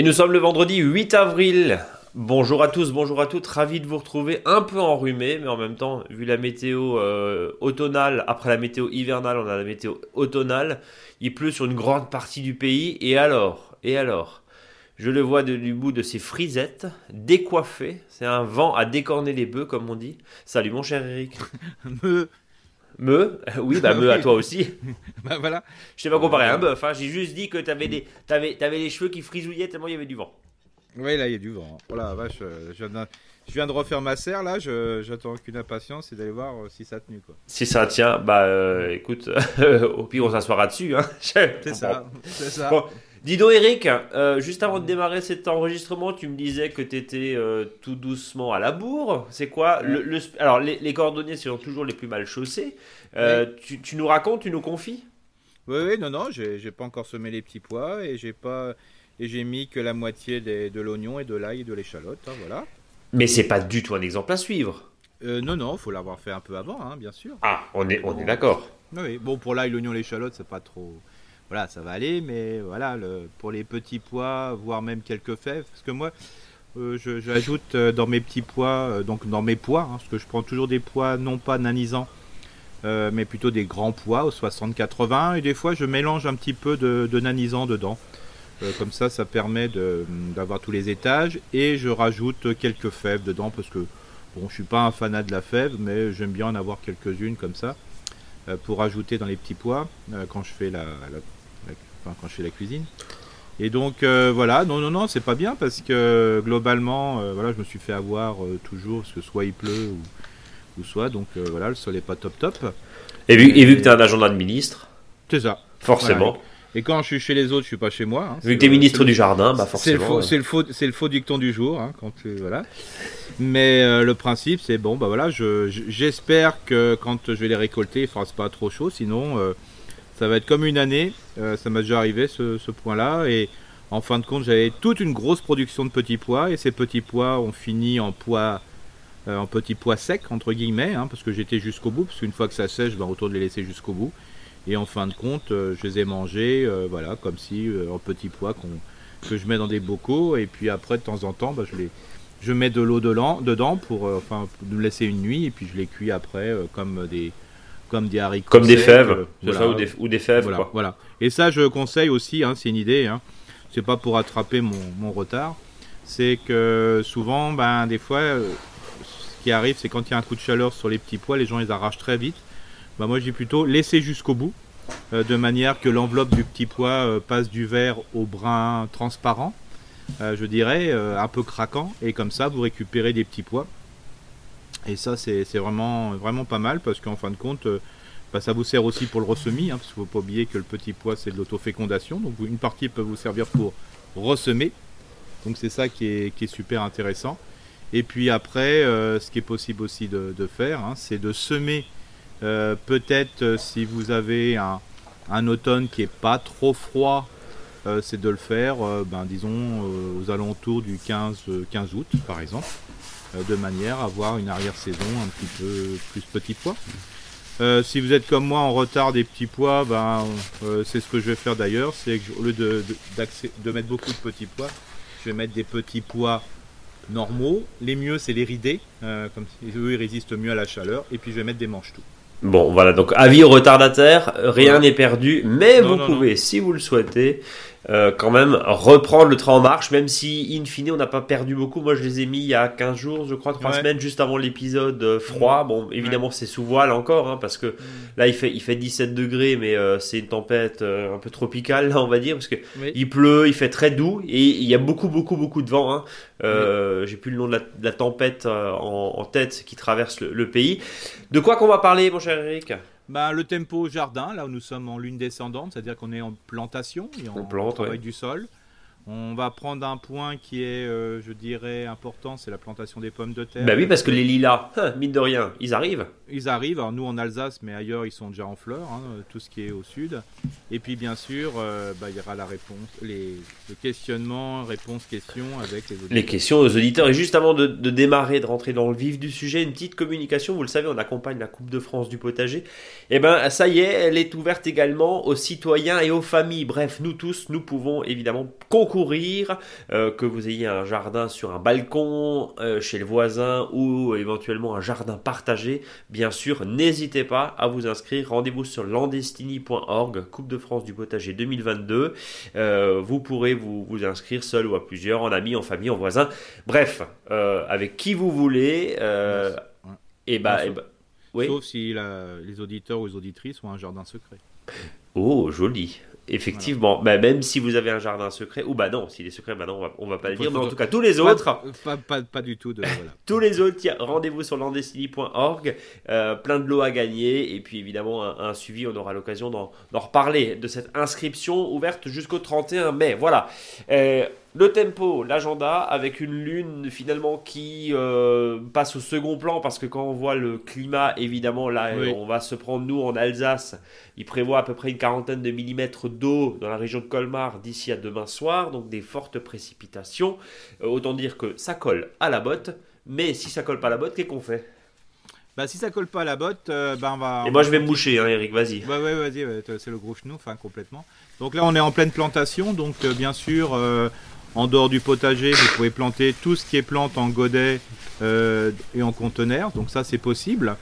Et nous sommes le vendredi 8 avril. Bonjour à tous, bonjour à toutes, ravi de vous retrouver un peu enrhumé, mais en même temps, vu la météo euh, automnale, après la météo hivernale, on a la météo automnale, il pleut sur une grande partie du pays, et alors, et alors, je le vois du bout de ses frisettes, décoiffé, c'est un vent à décorner les bœufs, comme on dit. Salut mon cher Eric. me. Oui, bah me à toi aussi. bah voilà. Je t'ai pas comparé à un bœuf, hein. j'ai juste dit que t'avais, des, t'avais les cheveux qui frisouillaient tellement il y avait du vent. Oui, là, il y a du vent. Oh la vache, euh, je viens, de, refaire ma serre, là, j'attends qu'une impatience, c'est d'aller voir euh, si ça a tenu. Quoi. Si ça tient, bah euh, écoute, au pire, on s'assoira dessus. Hein. c'est ça, c'est ça. Dis donc, Eric, juste avant de démarrer cet enregistrement, tu me disais que tu étais tout doucement à la bourre. C'est quoi le, Alors, les, cordonniers sont toujours les plus mal chaussés. Tu, tu, nous racontes, tu nous confies? Oui, oui, non, non, j'ai pas encore semé les petits pois et j'ai pas et j'ai mis que la moitié de l'oignon et de l'ail et de l'échalote. Hein, voilà. Mais c'est pas du tout un exemple à suivre. Euh, non, non, faut l'avoir fait un peu avant, hein, bien sûr. Ah, on est, on est d'accord. Oui, bon, pour l'ail, l'oignon, l'échalote, c'est pas trop. Voilà, ça va aller, mais voilà, pour les petits pois, voire même quelques fèves, parce que moi, euh, j'ajoute euh, dans mes petits pois, donc dans mes pois, hein, parce que je prends toujours des pois non pas nanisants, mais plutôt des grands pois au 60-80, et des fois je mélange un petit peu de, de nanisant dedans. Euh, comme ça, ça permet d'avoir tous les étages. Et je rajoute quelques fèves dedans parce que bon, je suis pas un fanat de la fève, mais j'aime bien en avoir quelques-unes comme ça euh, pour ajouter dans les petits pois euh, quand je fais la, quand je fais la cuisine. Et donc voilà, non non non, c'est pas bien parce que globalement, voilà, je me suis fait avoir toujours parce que soit il pleut ou, soit donc voilà, le sol est pas top top. Et vu, et vu que tu es un agent d'administre, c'est ça. Forcément. Et quand je suis chez les autres, je suis pas chez moi. Hein. Vu que tu es ministre du jardin, bah forcément. C'est le faux, c'est le faux, dicton du jour, hein, quand voilà. Mais euh, le principe, c'est bon, bah voilà, j'espère que quand je vais les récolter, il fera pas trop chaud, sinon euh, ça va être comme une année. Euh, ça m'a déjà arrivé ce, point-là, et en fin de compte, j'avais toute une grosse production de petits pois, et ces petits pois ont fini en pois, en petits pois secs entre guillemets, hein, parce que j'étais jusqu'au bout, parce qu'une fois que ça sèche, je vais retourner les laisser jusqu'au bout. Et en fin de compte, euh, je les ai mangés, euh, voilà, comme si euh, en petits pois que je mets dans des bocaux. Et puis après, de temps en temps, bah, je les, je mets de l'eau dedans pour enfin nous laisser une nuit et puis je les cuis après comme des comme des haricots comme des fèves ou, des, fèves voilà, voilà, et ça je conseille aussi hein, c'est une idée hein. c'est pas pour attraper mon, mon retard. C'est que souvent ben des fois ce qui arrive c'est quand il y a un coup de chaleur sur les petits pois les gens les arrachent très vite. Bah, moi je dis plutôt laisser jusqu'au bout, euh, de manière que l'enveloppe du petit pois euh, passe du vert au brun transparent, euh, je dirais, un peu craquant, et comme ça vous récupérez des petits pois. Et ça c'est vraiment, vraiment pas mal parce qu'en fin de compte, bah, ça vous sert aussi pour le ressemis, hein, parce qu'il ne faut pas oublier que le petit pois c'est de l'autofécondation, donc une partie peut vous servir pour ressemer, donc c'est ça qui est, super intéressant. Et puis après, ce qui est possible aussi de, faire, hein, c'est de semer euh, peut-être euh, si vous avez un, automne qui est pas trop froid, euh, c'est de le faire, ben, disons, aux alentours du 15, 15 août, par exemple, de manière à avoir une arrière-saison un petit peu plus petit pois. si vous êtes comme moi en retard des petits pois, ben, c'est ce que je vais faire d'ailleurs, c'est qu'au lieu de, de, mettre beaucoup de petits pois, je vais mettre des petits pois normaux. Les mieux, c'est les ridés, comme eux, ils résistent mieux à la chaleur, et puis je vais mettre des manches tout. Bon, voilà, donc avis aux retardataires, rien n'est perdu, mais vous pouvez, si vous le souhaitez, euh, quand même reprendre le train en marche, même si, in fine, on n'a pas perdu beaucoup. Moi, je les ai mis il y a 15 jours, je crois, 3 semaines, juste avant l'épisode euh, froid. Bon, évidemment, c'est sous voile encore, hein, parce que mm. là, il fait, il fait 17 degrés, mais euh, c'est une tempête un peu tropicale, là, on va dire, parce que il pleut, il fait très doux, et il y a beaucoup, beaucoup, beaucoup de vent. Hein. J'ai plus le nom de la, tempête en, tête qui traverse le, le pays. De quoi qu'on va parler, mon cher Eric? Bah, le tempo jardin, là où nous sommes en lune descendante, c'est-à-dire qu'on est en plantation et en, travail du sol. On va prendre un point qui est, euh, je dirais, important, c'est la plantation des pommes de terre. Bah oui, parce que les lilas, hein, mine de rien, ils arrivent. Ils arrivent, alors nous en Alsace, mais ailleurs ils sont déjà en fleurs, hein, tout ce qui est au sud. Et puis bien sûr, euh, bah, il y aura la réponse, les, le questionnement, réponse, question avec les auditeurs. Les questions aux auditeurs. Et juste avant de, démarrer, de rentrer dans le vif du sujet, une petite communication. Vous le savez, on accompagne la Coupe de France du potager. Et eh ben ça y est, elle est ouverte également aux citoyens et aux familles. Bref, nous tous, nous pouvons évidemment concourir courir, que vous ayez un jardin sur un balcon, chez le voisin ou éventuellement un jardin partagé, bien sûr, n'hésitez pas à vous inscrire. Rendez-vous sur landestini.org, Coupe de France du potager 2022. vous pourrez vous, vous inscrire seul ou à plusieurs, en amis, en famille, en voisin. Bref, avec qui vous voulez. et bah, et bah Sauf si les auditeurs ou les auditrices ont un jardin secret. Oh, joli. Effectivement, bah, même si vous avez un jardin secret, ou bah non, s'il est secret, bah non, on va, on va pas le dire, mais en tout cas, tous les autres. Pas, pas, pas, du tout. De, tous les autres, rendez-vous sur landestiny.org, euh, plein de lots à gagner, et puis évidemment, un, suivi, on aura l'occasion d'en reparler, de cette inscription ouverte jusqu'au 31 mai. Voilà. Euh, le tempo, l'agenda, avec une lune finalement qui euh, passe au second plan parce que quand on voit le climat, évidemment, là, on va se prendre, nous, en Alsace, il prévoit à peu près une quarantaine de millimètres d'eau dans la région de Colmar d'ici à demain soir, donc des fortes précipitations. Euh, autant dire que ça colle à la botte, mais si ça colle pas à la botte, qu'est-ce qu'on fait? Bah, si ça colle pas à la botte, euh, bah, on va. Et moi, je vais me moucher, hein, Eric, vas-y. Ouais, ouais, vas-y, c'est le gros genou, enfin, complètement. Donc là, on est en pleine plantation, donc bien sûr, en dehors du potager, vous pouvez planter tout ce qui est plante en godet euh, et en conteneur. Donc ça, c'est possible.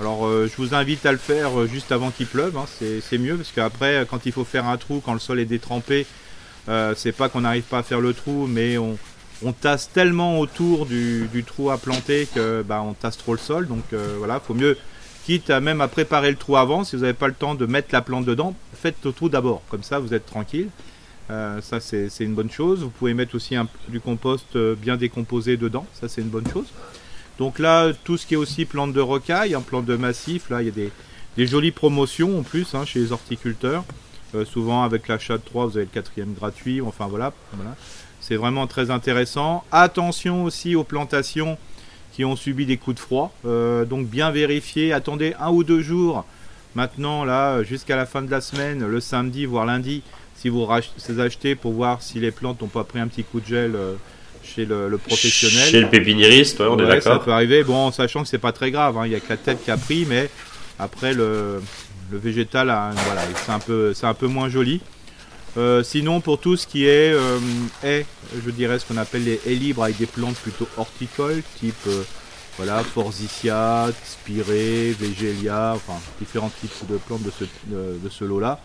Alors, euh, je vous invite à le faire euh, juste avant qu'il pleuve. Hein. C'est mieux parce qu'après, quand il faut faire un trou, quand le sol est détrempé, c'est pas qu'on n'arrive pas à faire le trou, mais on, tasse tellement autour du, trou à planter que bah, on tasse trop le sol. Donc voilà, faut mieux, quitte même à préparer le trou avant, si vous n'avez pas le temps de mettre la plante dedans, faites le trou d'abord. Comme ça, vous êtes tranquille. Euh, ça, c'est une bonne chose. Vous pouvez mettre aussi du compost euh, bien décomposé dedans. Ça, c'est une bonne chose. Donc là, tout ce qui est aussi plante de rocaille, un plante de massif, là, il y a des, jolies promotions en plus hein, chez les horticulteurs. Euh, souvent, avec l'achat de 3, vous avez le quatrième gratuit. Enfin, voilà. voilà. C'est vraiment très intéressant. Attention aussi aux plantations qui ont subi des coups de froid. donc, bien vérifier. Attendez un ou deux jours. Maintenant, là, jusqu'à la fin de la semaine, le samedi, voire lundi, si vous achetez pour voir si les plantes n'ont pas pris un petit coup de gel euh, chez le, professionnel. Chez le pépiniériste, on est d'accord. Ça peut arriver, bon, en sachant que c'est pas très grave, hein. il n'y a que la tête qui a pris, mais après le, végétal, voilà, c'est un, peu, un peu moins joli. Euh, sinon, pour tout ce qui est euh, je dirais ce qu'on appelle les haies libres avec des plantes plutôt horticoles, type voilà, Forsythia, Spirée, Végélia, enfin différents types de plantes de ce, de ce lot-là.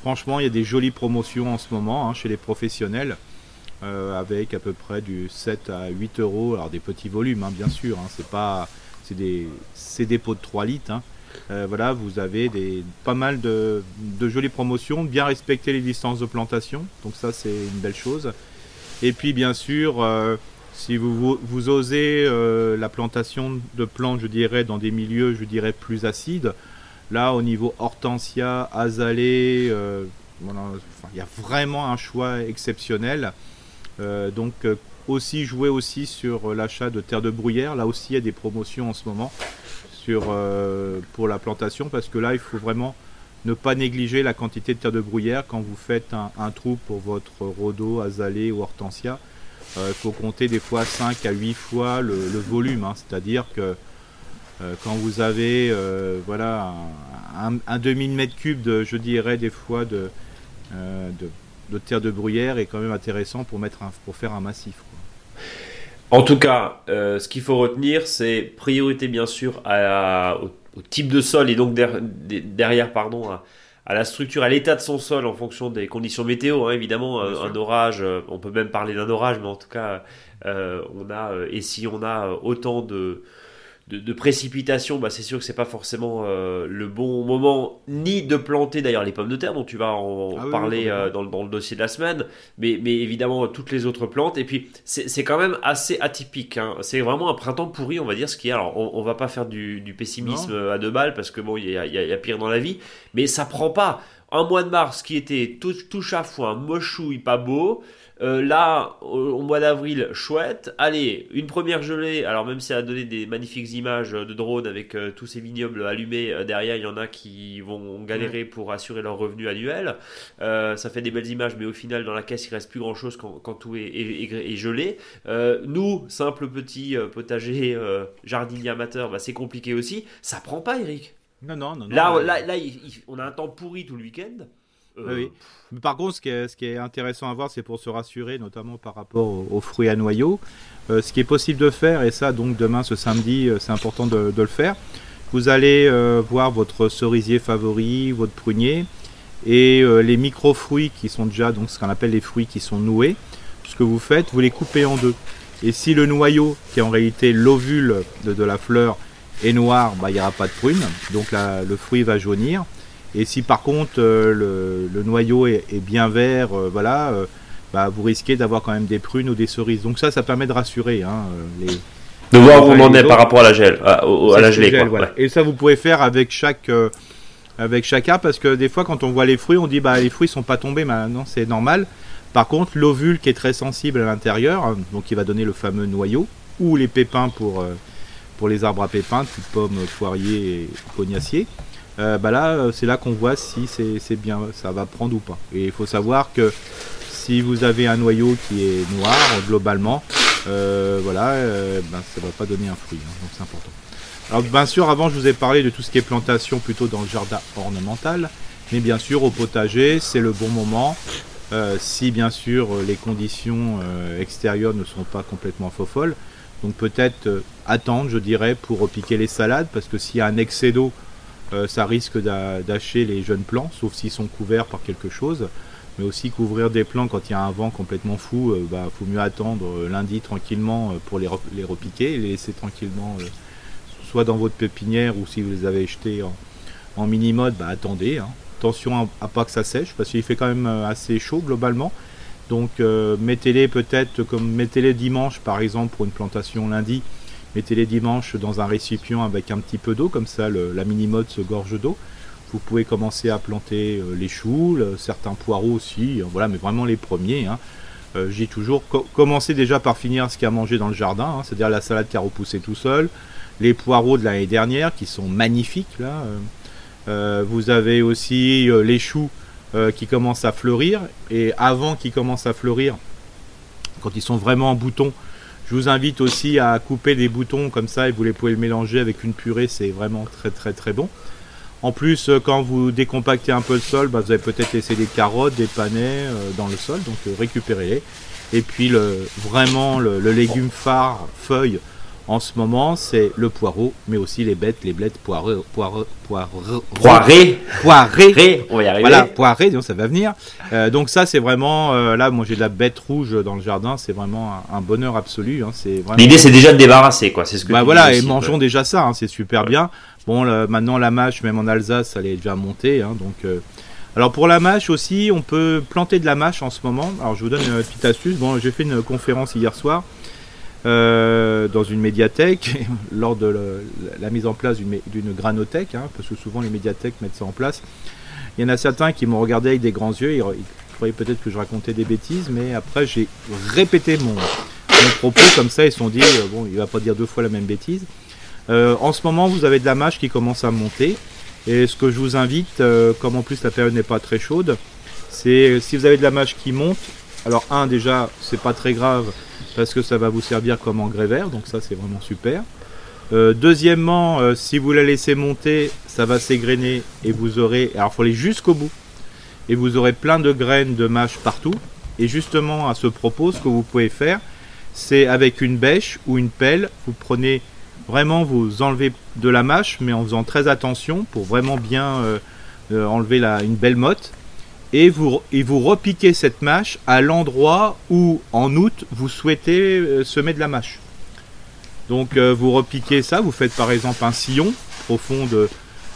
Franchement, il y a des jolies promotions en ce moment hein, chez les professionnels. Euh, avec à peu près du 7 à 8 euros. Alors des petits volumes, hein, bien sûr. Hein, c'est pas, c'est des, des pots de 3 litres. Euh, voilà, vous avez pas mal de, jolies promotions, bien respecter les distances de plantation. Donc ça, c'est une belle chose. Et puis bien sûr, euh, si vous, vous osez la plantation de plantes, je dirais, dans des milieux, je dirais, plus acides, Là, au niveau hortensia, azalée, euh, il y a vraiment un choix exceptionnel. Euh, donc, euh, aussi jouer aussi sur l'achat de terre de bruyère. Là aussi, il y a des promotions en ce moment sur, pour la plantation parce que là, il faut vraiment ne pas négliger la quantité de terre de bruyère quand vous faites un, trou pour votre rhodo, azalée ou hortensia. Il faut compter des fois 5 à 8 fois le, volume. Hein. C'est-à-dire que quand vous avez euh, voilà, un, demi mètre cube, de, je dirais des fois, de, euh, de, terre de bruyère est quand même intéressant pour, mettre pour faire un massif. En tout cas, ce qu'il faut retenir, c'est priorité bien sûr au, type de sol et donc derrière, pardon, à, la structure, à l'état de son sol en fonction des conditions météo. Hein, évidemment, un, orage, on peut même parler d'un orage, mais en tout cas, on a et si on a autant de de, précipitation, bah c'est sûr que c'est pas forcément euh, le bon moment ni de planter d'ailleurs les pommes de terre dont tu vas en ah parler euh, dans, le dossier de la semaine, mais, mais évidemment toutes les autres plantes. Et puis c'est quand même assez atypique. Hein. C'est vraiment un printemps pourri, on va dire ce qui est. Alors on, va pas faire du, pessimisme à deux balles parce que bon il y a, y a, pire dans la vie, mais ça prend pas. Un mois de mars qui était tout, tout chafouin, mochouille, pas beau. Euh, là, au, mois d'avril, chouette. Allez, une première gelée. Alors même si ça a donné des magnifiques images de drone avec euh, tous ces vignobles allumés euh, derrière, il y en a qui vont galérer pour assurer leur revenu annuel. ça fait des belles images, mais au final, dans la caisse, il reste plus grand chose quand, tout est, gelé. nous, simple petit potager jardinier amateur, bah, c'est compliqué aussi. Ça prend pas, Eric. Non, non, non. Là, là, là, on a un temps pourri tout le week-end. Oui. Par contre, ce qui, est, ce qui, est, intéressant à voir, c'est pour se rassurer, notamment par rapport aux, fruits à noyaux. ce qui est possible de faire, et ça, donc demain, ce samedi, c'est important de, de, le faire. Vous allez voir votre cerisier favori, votre prunier, et les micro-fruits qui sont déjà, donc ce qu'on appelle les fruits qui sont noués. Ce que vous faites, vous les coupez en deux. Et si le noyau, qui est en réalité l'ovule de, la fleur, est noir, bah, il n'y aura pas de prune, donc le fruit va jaunir. Et si par contre euh, le, noyau est, bien vert, euh, voilà, euh, bah, vous risquez d'avoir quand même des prunes ou des cerises. Donc ça, ça permet de rassurer hein, les, de voir où on en est par rapport à la gel, à, la gelée. Et ça, vous pouvez faire avec chaque avec arbre parce que des fois, quand on voit les fruits, on dit bah les fruits sont pas tombés, maintenant c'est normal. Par contre, l'ovule qui est très sensible à l'intérieur, donc qui va donner le fameux noyau, ou les pépins pour, pour les arbres à pépins, type pommes, poiriers et cognaciers, euh, bah là, euh, c'est là qu'on voit si c'est bien, ça va prendre ou pas. Et il faut savoir que si vous avez un noyau qui est noir, globalement, voilà, ben, ça ne va pas donner un fruit, hein, donc c'est important. Alors bien sûr, avant je vous ai parlé de tout ce qui est plantation plutôt dans le jardin ornemental, mais bien sûr au potager, c'est le bon moment. Euh, si bien sûr les conditions euh, extérieures ne sont pas complètement faux folles. Donc peut-être euh, attendre, je dirais, pour repiquer les salades, parce que s'il y a un excès d'eau, ça risque d'acheter les jeunes plants, sauf s'ils sont couverts par quelque chose. Mais aussi couvrir des plants quand il y a un vent complètement fou, il bah, faut mieux attendre lundi tranquillement pour les, repiquer, et les laisser tranquillement, soit dans votre pépinière ou si vous les avez jetés en, mini-mode, bah, attendez. Hein. Attention à, pas que ça sèche parce qu'il fait quand même euh, assez chaud globalement. Donc euh, mettez-les peut-être comme mettez-les dimanche par exemple pour une plantation lundi. Mettez-les dimanche dans un récipient avec un petit peu d'eau, comme ça la mini-mode se gorge d'eau. Vous pouvez commencer à planter euh, les choux, certains poireaux aussi, voilà, mais vraiment les premiers. Hein. J'ai toujours commencé déjà par finir ce qu'il y a à manger dans le jardin, hein, c'est-à-dire la salade qui a repoussé tout seul, les poireaux de l'année dernière qui sont magnifiques là. Euh, vous avez aussi euh, les choux euh, qui commencent à fleurir. Et avant qu'ils commencent à fleurir, quand ils sont vraiment en bouton, je vous invite aussi à couper des boutons comme ça et vous les pouvez mélanger avec une purée, c'est vraiment très très très bon. En plus, quand vous décompactez un peu le sol, bah, vous avez peut-être laissé des carottes, des panais dans le sol, donc récupérez-les. Et puis vraiment le légume phare, feuille, en ce moment, c'est le poireau, mais aussi les bêtes, les blettes poireux, poireux, poireux, poiré, poiré, on va y arriver. Voilà, poiré, donc ça va venir. Euh, donc ça, c'est vraiment, euh, là, moi j'ai de la bête rouge dans le jardin, c'est vraiment un, bonheur absolu. Hein, c'est L'idée, c'est déjà de débarrasser, quoi. C'est ce que. Bah voilà, et mangeons déjà ça, hein, c'est super bien. Bon, maintenant la mâche, même en Alsace, elle est déjà montée, hein, donc. Euh, alors pour la mâche aussi, on peut planter de la mâche en ce moment. Alors je vous donne une petite astuce. Bon, j'ai fait une conférence hier soir. Euh, dans une médiathèque lors de la mise en place d'une granothèque, hein, parce que souvent les médiathèques mettent ça en place. Il y en a certains qui m'ont regardé avec des grands yeux, ils, croyaient peut-être que je racontais des bêtises, mais après j'ai répété mon, propos comme ça, ils se sont dit, euh, bon, il va pas dire deux fois la même bêtise. Euh, en ce moment, vous avez de la mâche qui commence à monter, et ce que je vous invite, comme en plus la période n'est pas très chaude, c'est si vous avez de la mâche qui monte, alors un déjà, c'est pas très grave, parce que ça va vous servir comme engrais vert, donc ça c'est vraiment super. Euh, deuxièmement, euh, si vous la laissez monter, ça va s'égrener et vous aurez, alors il faut aller jusqu'au bout, et vous aurez plein de graines de mâche partout. Et justement, à ce propos, ce que vous pouvez faire, c'est avec une bêche ou une pelle, vous prenez vraiment, vous enlevez de la mâche, mais en faisant très attention pour vraiment bien euh, enlever une belle motte et vous, et vous repiquez cette mâche à l'endroit où en août vous souhaitez euh, semer de la mâche. Donc euh, vous repiquez ça, vous faites par exemple un sillon profond de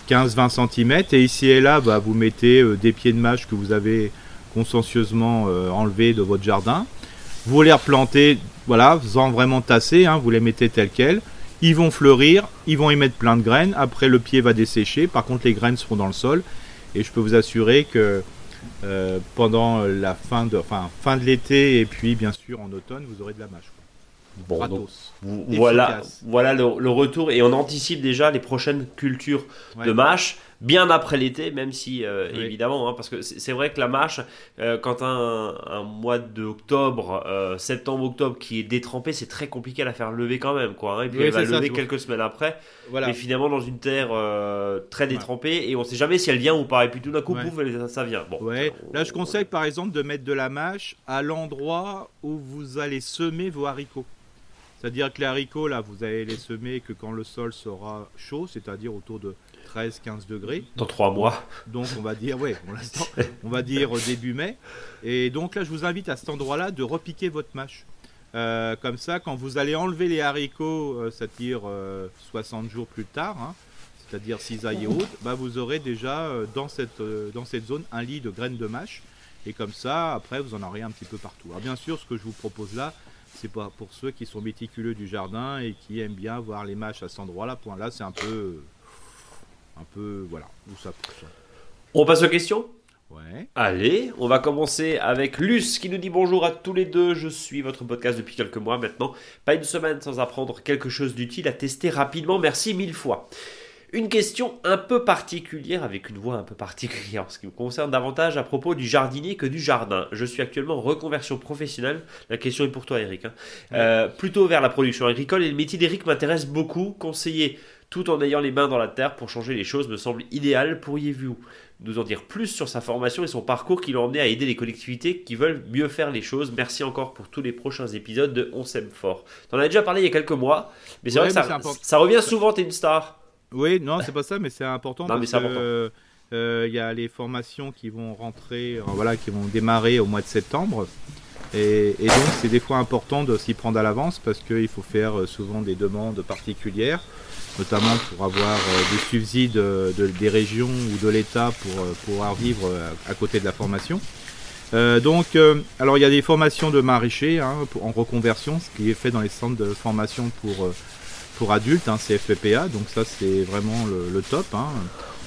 15-20 cm et ici et là bah, vous mettez euh, des pieds de mâche que vous avez consciencieusement enlevés de votre jardin. Vous les replantez, voilà, faisant vraiment tasser, hein, vous les mettez tels quels. Ils vont fleurir, ils vont y mettre plein de graines. Après, le pied va dessécher. Par contre, les graines seront dans le sol. Et je peux vous assurer que euh, pendant la fin de, enfin, fin de l'été et puis bien sûr en automne, vous aurez de la mâche. Bon, donc, voilà, voilà le, retour et on anticipe déjà les prochaines cultures de mâche. Bien après l'été, même si euh, évidemment, hein, parce que c'est vrai que la marche, euh, quand un, un mois d'octobre, euh, septembre-octobre qui est détrempé, c'est très compliqué à la faire lever quand même, quoi. Hein. et puis elle va lever quelques semaines après, voilà. mais finalement dans une terre très détrempée, et on sait jamais si elle vient ou pas. Et puis tout d'un coup, pouf, ça, vient. Bon, ouais. Là, je conseille par exemple de mettre de la mâche à l'endroit où vous allez semer vos haricots. C'est-à-dire que les haricots, là, vous allez les semer que quand le sol sera chaud, c'est-à-dire autour de 13-15 degrés. Dans trois mois. Donc on va dire, ouais, pour l'instant, on va dire début mai. Et donc là, je vous invite à cet endroit-là de repiquer votre mâche. Euh, comme ça, quand vous allez enlever les haricots, euh, c'est-à-dire 60 euh, jours plus tard, hein, c'est-à-dire cisaille et autres, bah, vous aurez déjà dans, cette, dans cette zone un lit de graines de mâche. Et comme ça, après, vous en aurez un petit peu partout. Alors bien sûr, ce que je vous propose là, c'est pas pour ceux qui sont méticuleux du jardin et qui aiment bien voir les mâches à cet endroit-là. Point là, c'est un peu, un peu, voilà, où ça pousse. On passe aux questions? Ouais. Allez, on va commencer avec Luce qui nous dit bonjour à tous les deux. Je suis votre podcast depuis quelques mois maintenant. Pas une semaine sans apprendre quelque chose d'utile à tester rapidement. Merci mille fois. Une question un peu particulière, avec une voix un peu particulière, en ce qui me concerne davantage à propos du jardinier que du jardin. Je suis actuellement en reconversion professionnelle. La question est pour toi, Eric. Hein. Euh, plutôt vers la production agricole et le métier d'Eric m'intéresse beaucoup. Conseiller tout en ayant les mains dans la terre pour changer les choses me semble idéal. Pourriez-vous nous en dire plus sur sa formation et son parcours qui l'a emmené à aider les collectivités qui veulent mieux faire les choses? Merci encore pour tous les prochains épisodes de On s'aime fort. T'en as déjà parlé il y a quelques mois, mais c'est vrai que ça, ça, revient souvent, t'es une star. Oui, non, c'est pas ça, mais c'est important. parce que, euh, il y a les formations qui vont rentrer, euh, voilà, qui vont démarrer au mois de septembre. Et, donc, c'est des fois important de s'y prendre à l'avance parce qu'il faut faire euh, souvent des demandes particulières, notamment pour avoir des subsides des régions ou de l'État pour pouvoir vivre à, côté de la formation. donc, alors il y a des formations de maraîchers hein, en reconversion, ce qui est fait dans les centres de formation pour pour adultes, hein, c'est FPPA, donc ça c'est vraiment le, top. Hein.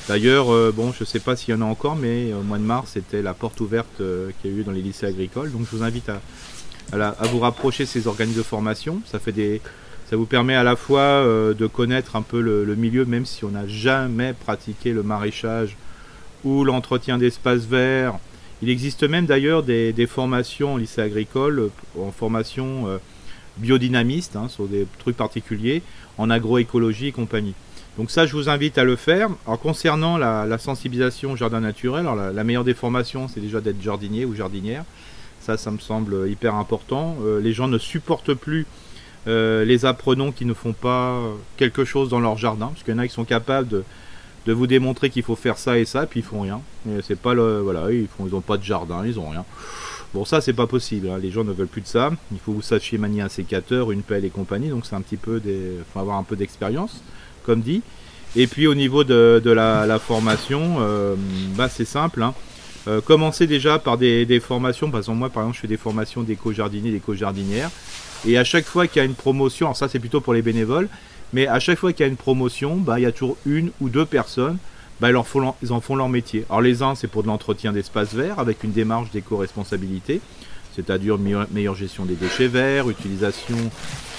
D'ailleurs, euh, bon, je ne sais pas s'il y en a encore, mais au mois de mars, c'était la porte ouverte euh, qu'il y a eu dans les lycées agricoles. Donc je vous invite à, vous rapprocher ces organismes de formation. Ça, fait des, ça vous permet à la fois euh, de connaître un peu le, milieu, même si on n'a jamais pratiqué le maraîchage ou l'entretien d'espaces verts. Il existe même d'ailleurs des, des, formations au lycée agricole, en formation biodynamiste, hein, sur des trucs particuliers, en agroécologie et compagnie. Donc ça, je vous invite à le faire. Alors concernant la, sensibilisation au jardin naturel, alors la, meilleure des formations, c'est déjà d'être jardinier ou jardinière. Ça, ça me semble hyper important. Euh, les gens ne supportent plus euh, les apprenants qui ne font pas quelque chose dans leur jardin, parce qu'il y en a qui sont capables de, de vous démontrer qu'il faut faire ça et ça, puis ils font rien. C'est pas le, voilà, ils font, ils ont pas de jardin, ils ont rien. Bon, ça, c'est pas possible. Hein. Les gens ne veulent plus de ça. Il faut que vous sachiez manier un sécateur, une pelle et compagnie. Donc, c'est un petit peu des. faut avoir un peu d'expérience, comme dit. Et puis, au niveau de, la, formation, euh, bah, c'est simple. Hein. Euh, commencez déjà par des, formations. Par exemple, moi, par exemple, je fais des formations d'éco-jardiniers, d'éco-jardinières. Et à chaque fois qu'il y a une promotion, alors ça, c'est plutôt pour les bénévoles, mais à chaque fois qu'il y a une promotion, bah, il y a toujours une ou deux personnes bah, ils, en font leur métier. Alors les uns, c'est pour de l'entretien d'espaces verts avec une démarche d'éco-responsabilité, c'est-à-dire meilleure gestion des déchets verts, utilisation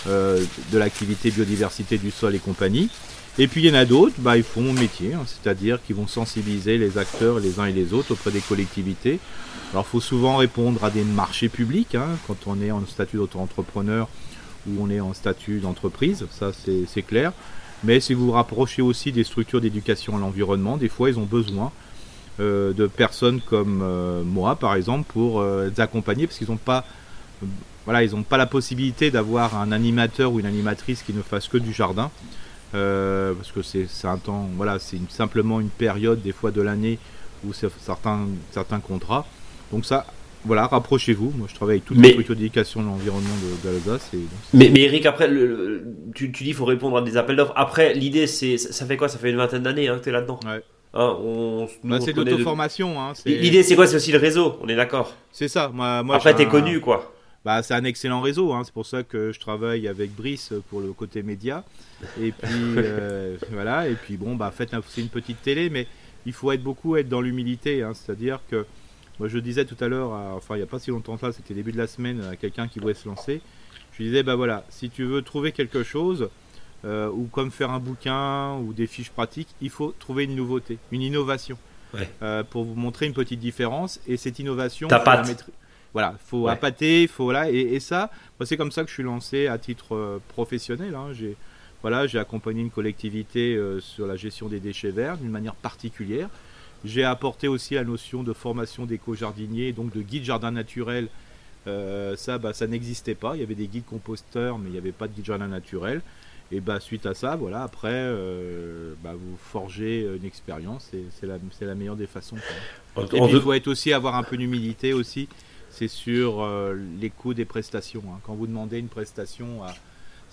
euh, de l'activité biodiversité du sol et compagnie. Et puis il y en a d'autres, bah, ils font mon métier, hein, c'est-à-dire qu'ils vont sensibiliser les acteurs les uns et les autres auprès des collectivités. Alors il faut souvent répondre à des marchés publics hein, quand on est en statut d'auto-entrepreneur ou on est en statut d'entreprise, ça c'est clair. Mais si vous vous rapprochez aussi des structures d'éducation à l'environnement, des fois ils ont besoin euh, de personnes comme euh, moi par exemple pour euh, les accompagner parce qu'ils n'ont pas voilà, pas la possibilité d'avoir un animateur ou une animatrice qui ne fasse que du jardin. parce que c'est un temps, voilà, c'est simplement une période des fois de l'année où c'est certains, certains contrats. Donc ça, voilà, rapprochez-vous. Moi, je travaille avec toutes les structures d'éducation de l'environnement de, l'Alsace. Mais, mais Eric, après, tu, dis qu'il faut répondre à des appels d'offres. Après, l'idée, c'est ça fait quoi? Ça fait une vingtaine d'années hein, que tu es là-dedans ouais. Hein, on, bah, c'est l'auto-formation. Hein, l'idée, c'est quoi? C'est aussi le réseau, on est d'accord C'est ça. Moi, moi après, es connu, quoi. Bah, c'est un excellent réseau. Hein. C'est pour ça que je travaille avec Brice pour le côté média. Et puis, euh, voilà. Et puis, bon, bah, faites c'est une petite télé, mais il faut être beaucoup être dans l'humilité. Hein. C'est-à-dire que moi, je disais tout à l'heure, enfin, il n'y a pas si longtemps que ça, c'était début de la semaine, à quelqu'un qui voulait se lancer. Je lui disais, bah voilà, si tu veux trouver quelque chose, ou comme faire un bouquin ou des fiches pratiques, il faut trouver une nouveauté, une innovation. pour vous montrer une petite différence. Et cette innovation, voilà, faut ouais. appâter, faut voilà, et, ça, c'est comme ça que je suis lancé à titre professionnel. Hein. J'ai voilà, j'ai accompagné une collectivité sur la gestion des déchets verts d'une manière particulière. J'ai apporté aussi la notion de formation d'éco-jardinier, donc de guide jardin naturel. Euh, ça, bah, ça n'existait pas. Il y avait des guides composteurs, mais il n'y avait pas de guide jardin naturel. Et bah, suite à ça, voilà, après, euh, bah, vous forgez une expérience et c'est la, la, meilleure des façons. Et puis, il faut être aussi avoir un peu d'humilité aussi. C'est sur euh, les coûts des prestations. Hein. Quand vous demandez une prestation à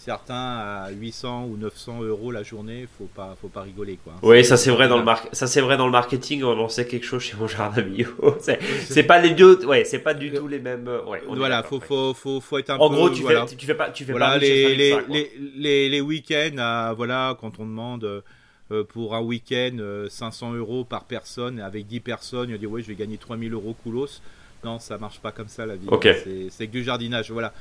certains à 800 ou 900 euros la journée, faut pas, faut pas rigoler quoi. Oui, ça c'est vrai dans le ça c'est vrai dans le marketing. On sait quelque chose chez mon jardin bio. c'est pas les deux, ouais, c'est pas du tout les mêmes. Ouais, voilà, faut, faut, faut, faut, être un en peu. En gros, tu fais, tu fais pas, tu fais voilà, les, les, les, les, les week-ends, voilà, quand on demande. Euh, pour un week-end 500 euh, euros par personne avec 10 personnes, il dit ouais je vais gagner 3000 euros coulos. Non, ça marche pas comme ça la vie. C'est que du jardinage. Voilà.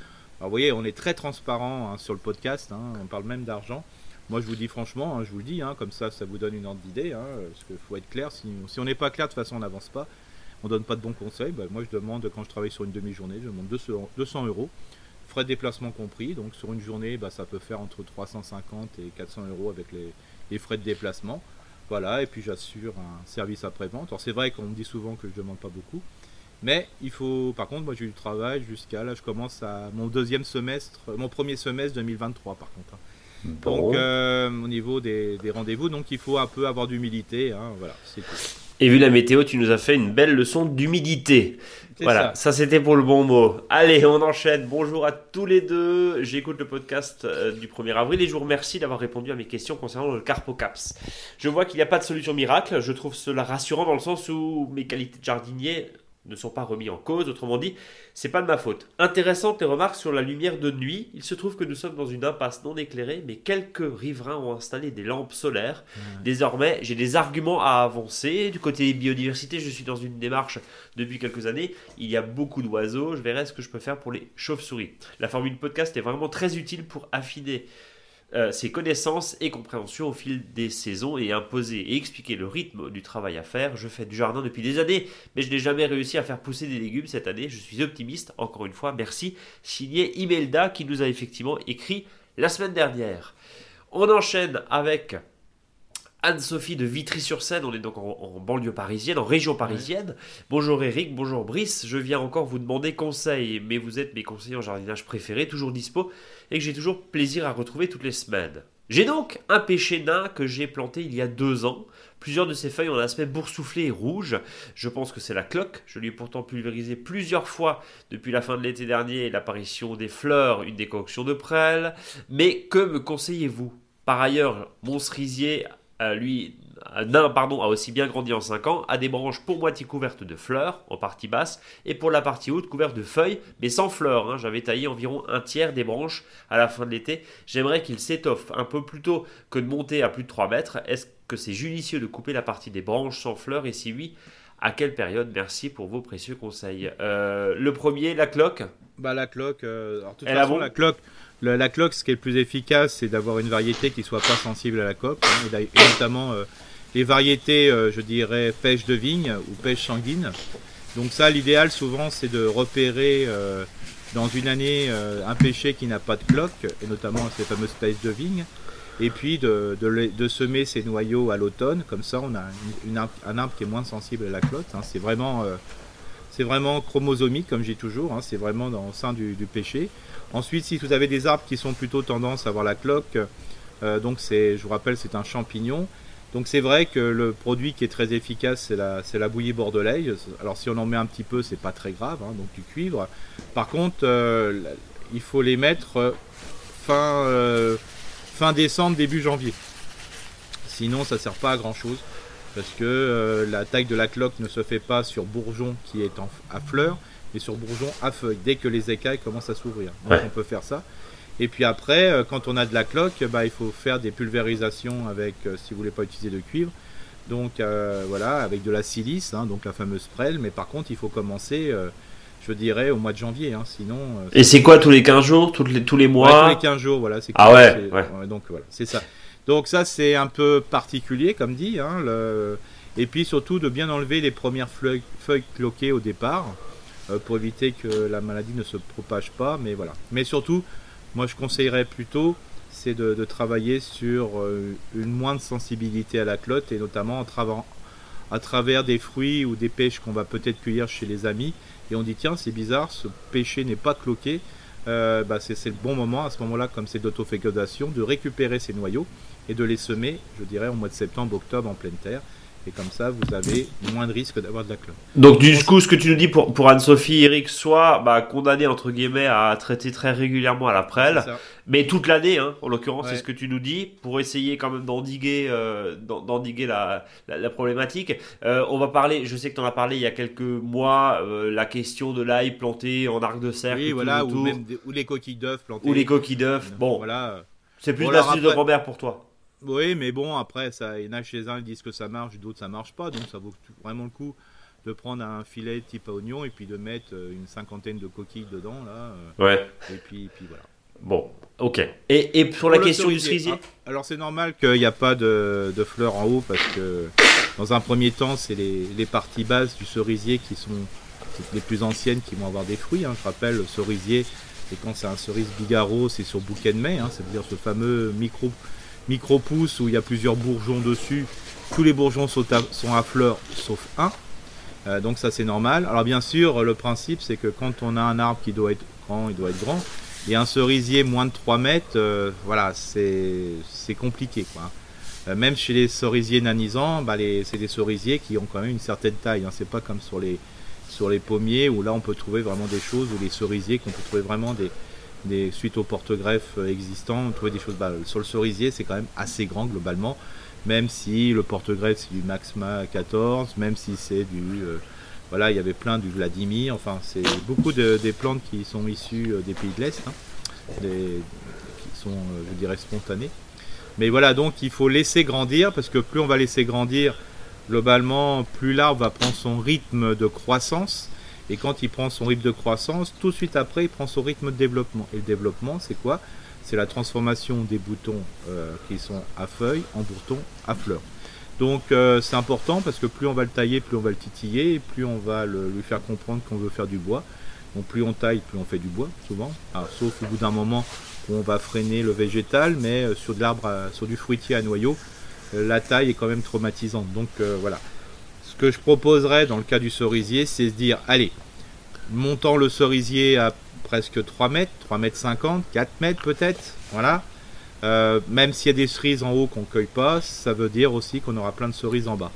Vous voyez, on est très transparent hein, sur le podcast, hein, on parle même d'argent. Moi, je vous dis franchement, hein, je vous le dis, comme ça, ça vous donne une ordre d'idée. parce qu'il faut être clair, si, on n'est pas clair, de toute façon, on n'avance pas. On donne pas de bons conseils. Bah, moi, je demande, quand je travaille sur une demi-journée, je demande 200, euros, frais de déplacement compris. Donc, sur une journée, bah, ça peut faire entre 350 et 400 euros avec les, frais de déplacement. Voilà, et puis j'assure un service après-vente. Alors, c'est vrai qu'on me dit souvent que je ne demande pas beaucoup. Mais il faut, par contre, moi j'ai eu du travail jusqu'à là, je commence à mon deuxième semestre, mon premier semestre 2023 par contre. Hein. Donc euh, au niveau des, rendez-vous, donc il faut un peu avoir d'humilité, hein, voilà, c'est tout. Et vu la météo, tu nous as fait une belle leçon d'humidité. Voilà, ça, c'était pour le bon mot. Allez, on enchaîne. Bonjour à tous les deux. J'écoute le podcast euh, du 1er avril et je vous remercie d'avoir répondu à mes questions concernant le Carpocaps. Je vois qu'il n'y a pas de solution miracle. Je trouve cela rassurant dans le sens où mes qualités de jardinier ne sont pas remis en cause. Autrement dit, c'est pas de ma faute. Intéressante les remarques sur la lumière de nuit. Il se trouve que nous sommes dans une impasse non éclairée, mais quelques riverains ont installé des lampes solaires. Désormais, j'ai des arguments à avancer. Du côté biodiversité, je suis dans une démarche depuis quelques années. Il y a beaucoup d'oiseaux. Je verrai ce que je peux faire pour les chauves-souris. La formule podcast est vraiment très utile pour affiner euh, ses connaissances et compréhension au fil des saisons et imposer et expliquer le rythme du travail à faire. Je fais du jardin depuis des années, mais je n'ai jamais réussi à faire pousser des légumes cette année. Je suis optimiste, encore une fois, merci. Signé Imelda qui nous a effectivement écrit la semaine dernière. On enchaîne avec Anne-Sophie de Vitry-sur-Seine, on est donc en, banlieue parisienne, en région parisienne. Bonjour Eric, bonjour Brice, je viens encore vous demander conseil, mais vous êtes mes conseillers en jardinage préférés, toujours dispo, et que j'ai toujours plaisir à retrouver toutes les semaines. J'ai donc un pêcher nain que j'ai planté il y a deux ans. Plusieurs de ses feuilles ont un aspect boursouflé et rouge. Je pense que c'est la cloque. Je lui ai pourtant pulvérisé plusieurs fois depuis la fin de l'été dernier l'apparition des fleurs, une décoction de prêle. Mais que me conseillez-vous? Par ailleurs, mon cerisier euh, lui, nain, pardon, a aussi bien grandi en 5 ans, a des branches pour moitié couvertes de fleurs, en partie basse, et pour la partie haute couvertes de feuilles, mais sans fleurs. Hein. J'avais taillé environ un tiers des branches à la fin de l'été. J'aimerais qu'il s'étoffe un peu plus tôt que de monter à plus de 3 mètres. Est-ce que c'est judicieux de couper la partie des branches sans fleurs? Et si oui, à quelle période? Merci pour vos précieux conseils. Euh, le premier, la cloque? Bah la cloque. Euh, alors, toute façon, la cloque la cloque, ce qui est le plus efficace, c'est d'avoir une variété qui soit pas sensible à la coque, hein, et, notamment euh, les variétés, euh, je dirais, pêche de vigne ou pêche sanguine. Donc ça, l'idéal souvent, c'est de repérer euh, dans une année un pêcher qui n'a pas de cloque, et notamment ces fameuses pêches de vigne, et puis de, semer ces noyaux à l'automne. Comme ça, on a un arbre qui est moins sensible à la cloque. Hein. c'est vraiment chromosomique, comme j'ai toujours, hein. c'est vraiment dans le sein du, du péché. Ensuite, si vous avez des arbres qui sont plutôt tendance à avoir la cloque, euh, donc c'est, je vous rappelle, c'est un champignon. Donc c'est vrai que le produit qui est très efficace, c'est la, bouillie bordelaise. Alors si on en met un petit peu, c'est pas très grave, hein, donc du cuivre. Par contre, euh, il faut les mettre euh, fin, décembre, début janvier. Sinon, ça sert pas à grand chose parce que la taille de la cloque ne se fait pas sur bourgeon qui est à fleurs, et sur bourgeon à feuilles, dès que les écailles commencent à s'ouvrir. Donc on peut faire ça. Et puis après, euh, quand on a de la cloque, bah, il faut faire des pulvérisations avec, euh, si vous voulez pas utiliser de cuivre, donc euh, voilà, avec de la silice, hein, donc la fameuse prêle. Mais par contre, il faut commencer je dirais au mois de janvier. Hein, sinon. Et c'est quoi tous les 15 jours, tous les, tous les mois Tous les 15 jours, voilà. Ah ouais, ouais. Donc voilà, c'est ça. Donc ça c'est un peu particulier comme dit. Hein, le... Et puis surtout de bien enlever les premières feuilles, feuilles cloquées au départ pour éviter que la maladie ne se propage pas. Mais voilà. Mais surtout, moi je conseillerais plutôt c'est de, travailler sur une moindre sensibilité à la clotte et notamment à travers des fruits ou des pêches qu'on va peut-être cueillir chez les amis. Et on dit tiens c'est bizarre, ce pêcher n'est pas cloqué. Euh, bah, c'est le bon moment à ce moment-là, comme c'est d'autofécondation, de récupérer ces noyaux et de les semer, je dirais, au mois de septembre, octobre en pleine terre. Et comme ça, vous avez moins de risque d'avoir de la cloque. Donc, du coup, ce que tu nous dis pour, pour Anne-Sophie, Eric, soit bah, condamné, entre guillemets, à traiter très régulièrement à la prêle, mais toute l'année, hein, en l'occurrence, c'est ce que tu nous dis, pour essayer quand même d'endiguer euh, d'endiguer la, la, problématique. Euh, on va parler, je sais que tu en as parlé il y a quelques mois, euh, la question de l'ail planté en arc de cercle. Oui, voilà, ou, même ou les coquilles d'œufs plantées. Ou les coquilles d'œufs, bon. Voilà. C'est plus bon, l'astuce de Robert pour toi. Oui, mais bon, après, ça, il y en a chez uns qui disent que ça marche, d'autres ça marche pas, donc ça vaut vraiment le coup de prendre un filet type à oignon et puis de mettre euh, une cinquantaine de coquilles dedans, là. Euh, ouais. Et puis, puis voilà. Bon, ok. Et, et pour, la question du cerisier ah, Alors c'est normal qu'il n'y a pas de, de, fleurs en haut parce que dans un premier temps, c'est les, les, parties basses du cerisier qui sont les plus anciennes qui vont avoir des fruits. Hein. Je rappelle, le cerisier, et quand c'est un cerise bigarro, c'est sur bouquet de mai, hein, c'est-à-dire ce fameux micro micro-pouce où il y a plusieurs bourgeons dessus. Tous les bourgeons sont à, sont fleurs sauf un. Euh, donc ça c'est normal. Alors bien sûr, le principe c'est que quand on a un arbre qui doit être grand, il doit être grand. Et un cerisier moins de 3 mètres, euh, voilà, c'est compliqué. Quoi. Euh, même chez les cerisiers nanisants, bah c'est des cerisiers qui ont quand même une certaine taille. Hein. C'est pas comme sur les, sur les pommiers où là on peut trouver vraiment des choses, ou les cerisiers qu'on peut trouver vraiment des, suite aux porte-greffes euh, existants, on trouvait des choses. Bah, sur le cerisier, c'est quand même assez grand globalement, même si le porte-greffe c'est du Maxma 14, même si c'est du. Euh, voilà, il y avait plein du Vladimir, enfin, c'est beaucoup de, des plantes qui sont issues euh, des pays de l'Est, hein, qui sont, je dirais, spontanées. Mais voilà, donc il faut laisser grandir, parce que plus on va laisser grandir, globalement, plus l'arbre va prendre son rythme de croissance et quand il prend son rythme de croissance, tout de suite après, il prend son rythme de développement. Et le développement, c'est quoi? C'est la transformation des boutons euh, qui sont à feuilles en boutons à fleurs. Donc euh, c'est important parce que plus on va le tailler, plus on va le titiller, plus on va lui faire comprendre qu'on veut faire du bois. Donc plus on taille, plus on fait du bois, souvent. sauf au bout d'un moment où on va freiner le végétal, mais euh, sur de l'arbre, sur du fruitier à noyau, la taille est quand même traumatisante. Donc voilà. Ce que je proposerais dans le cas du cerisier, c'est de dire, allez, montant le cerisier à presque 3 mètres, 3 mètres 50, 4 mètres peut-être, voilà. Euh, même s'il y a des cerises en haut qu'on ne cueille pas, ça veut dire aussi qu'on aura plein de cerises en bas.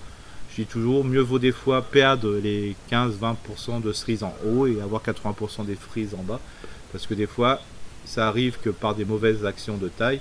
Je dis toujours, mieux vaut des fois perdre les 15-20% de cerises en haut et avoir 80% des cerises en bas. Parce que des fois, ça arrive que par des mauvaises actions de taille,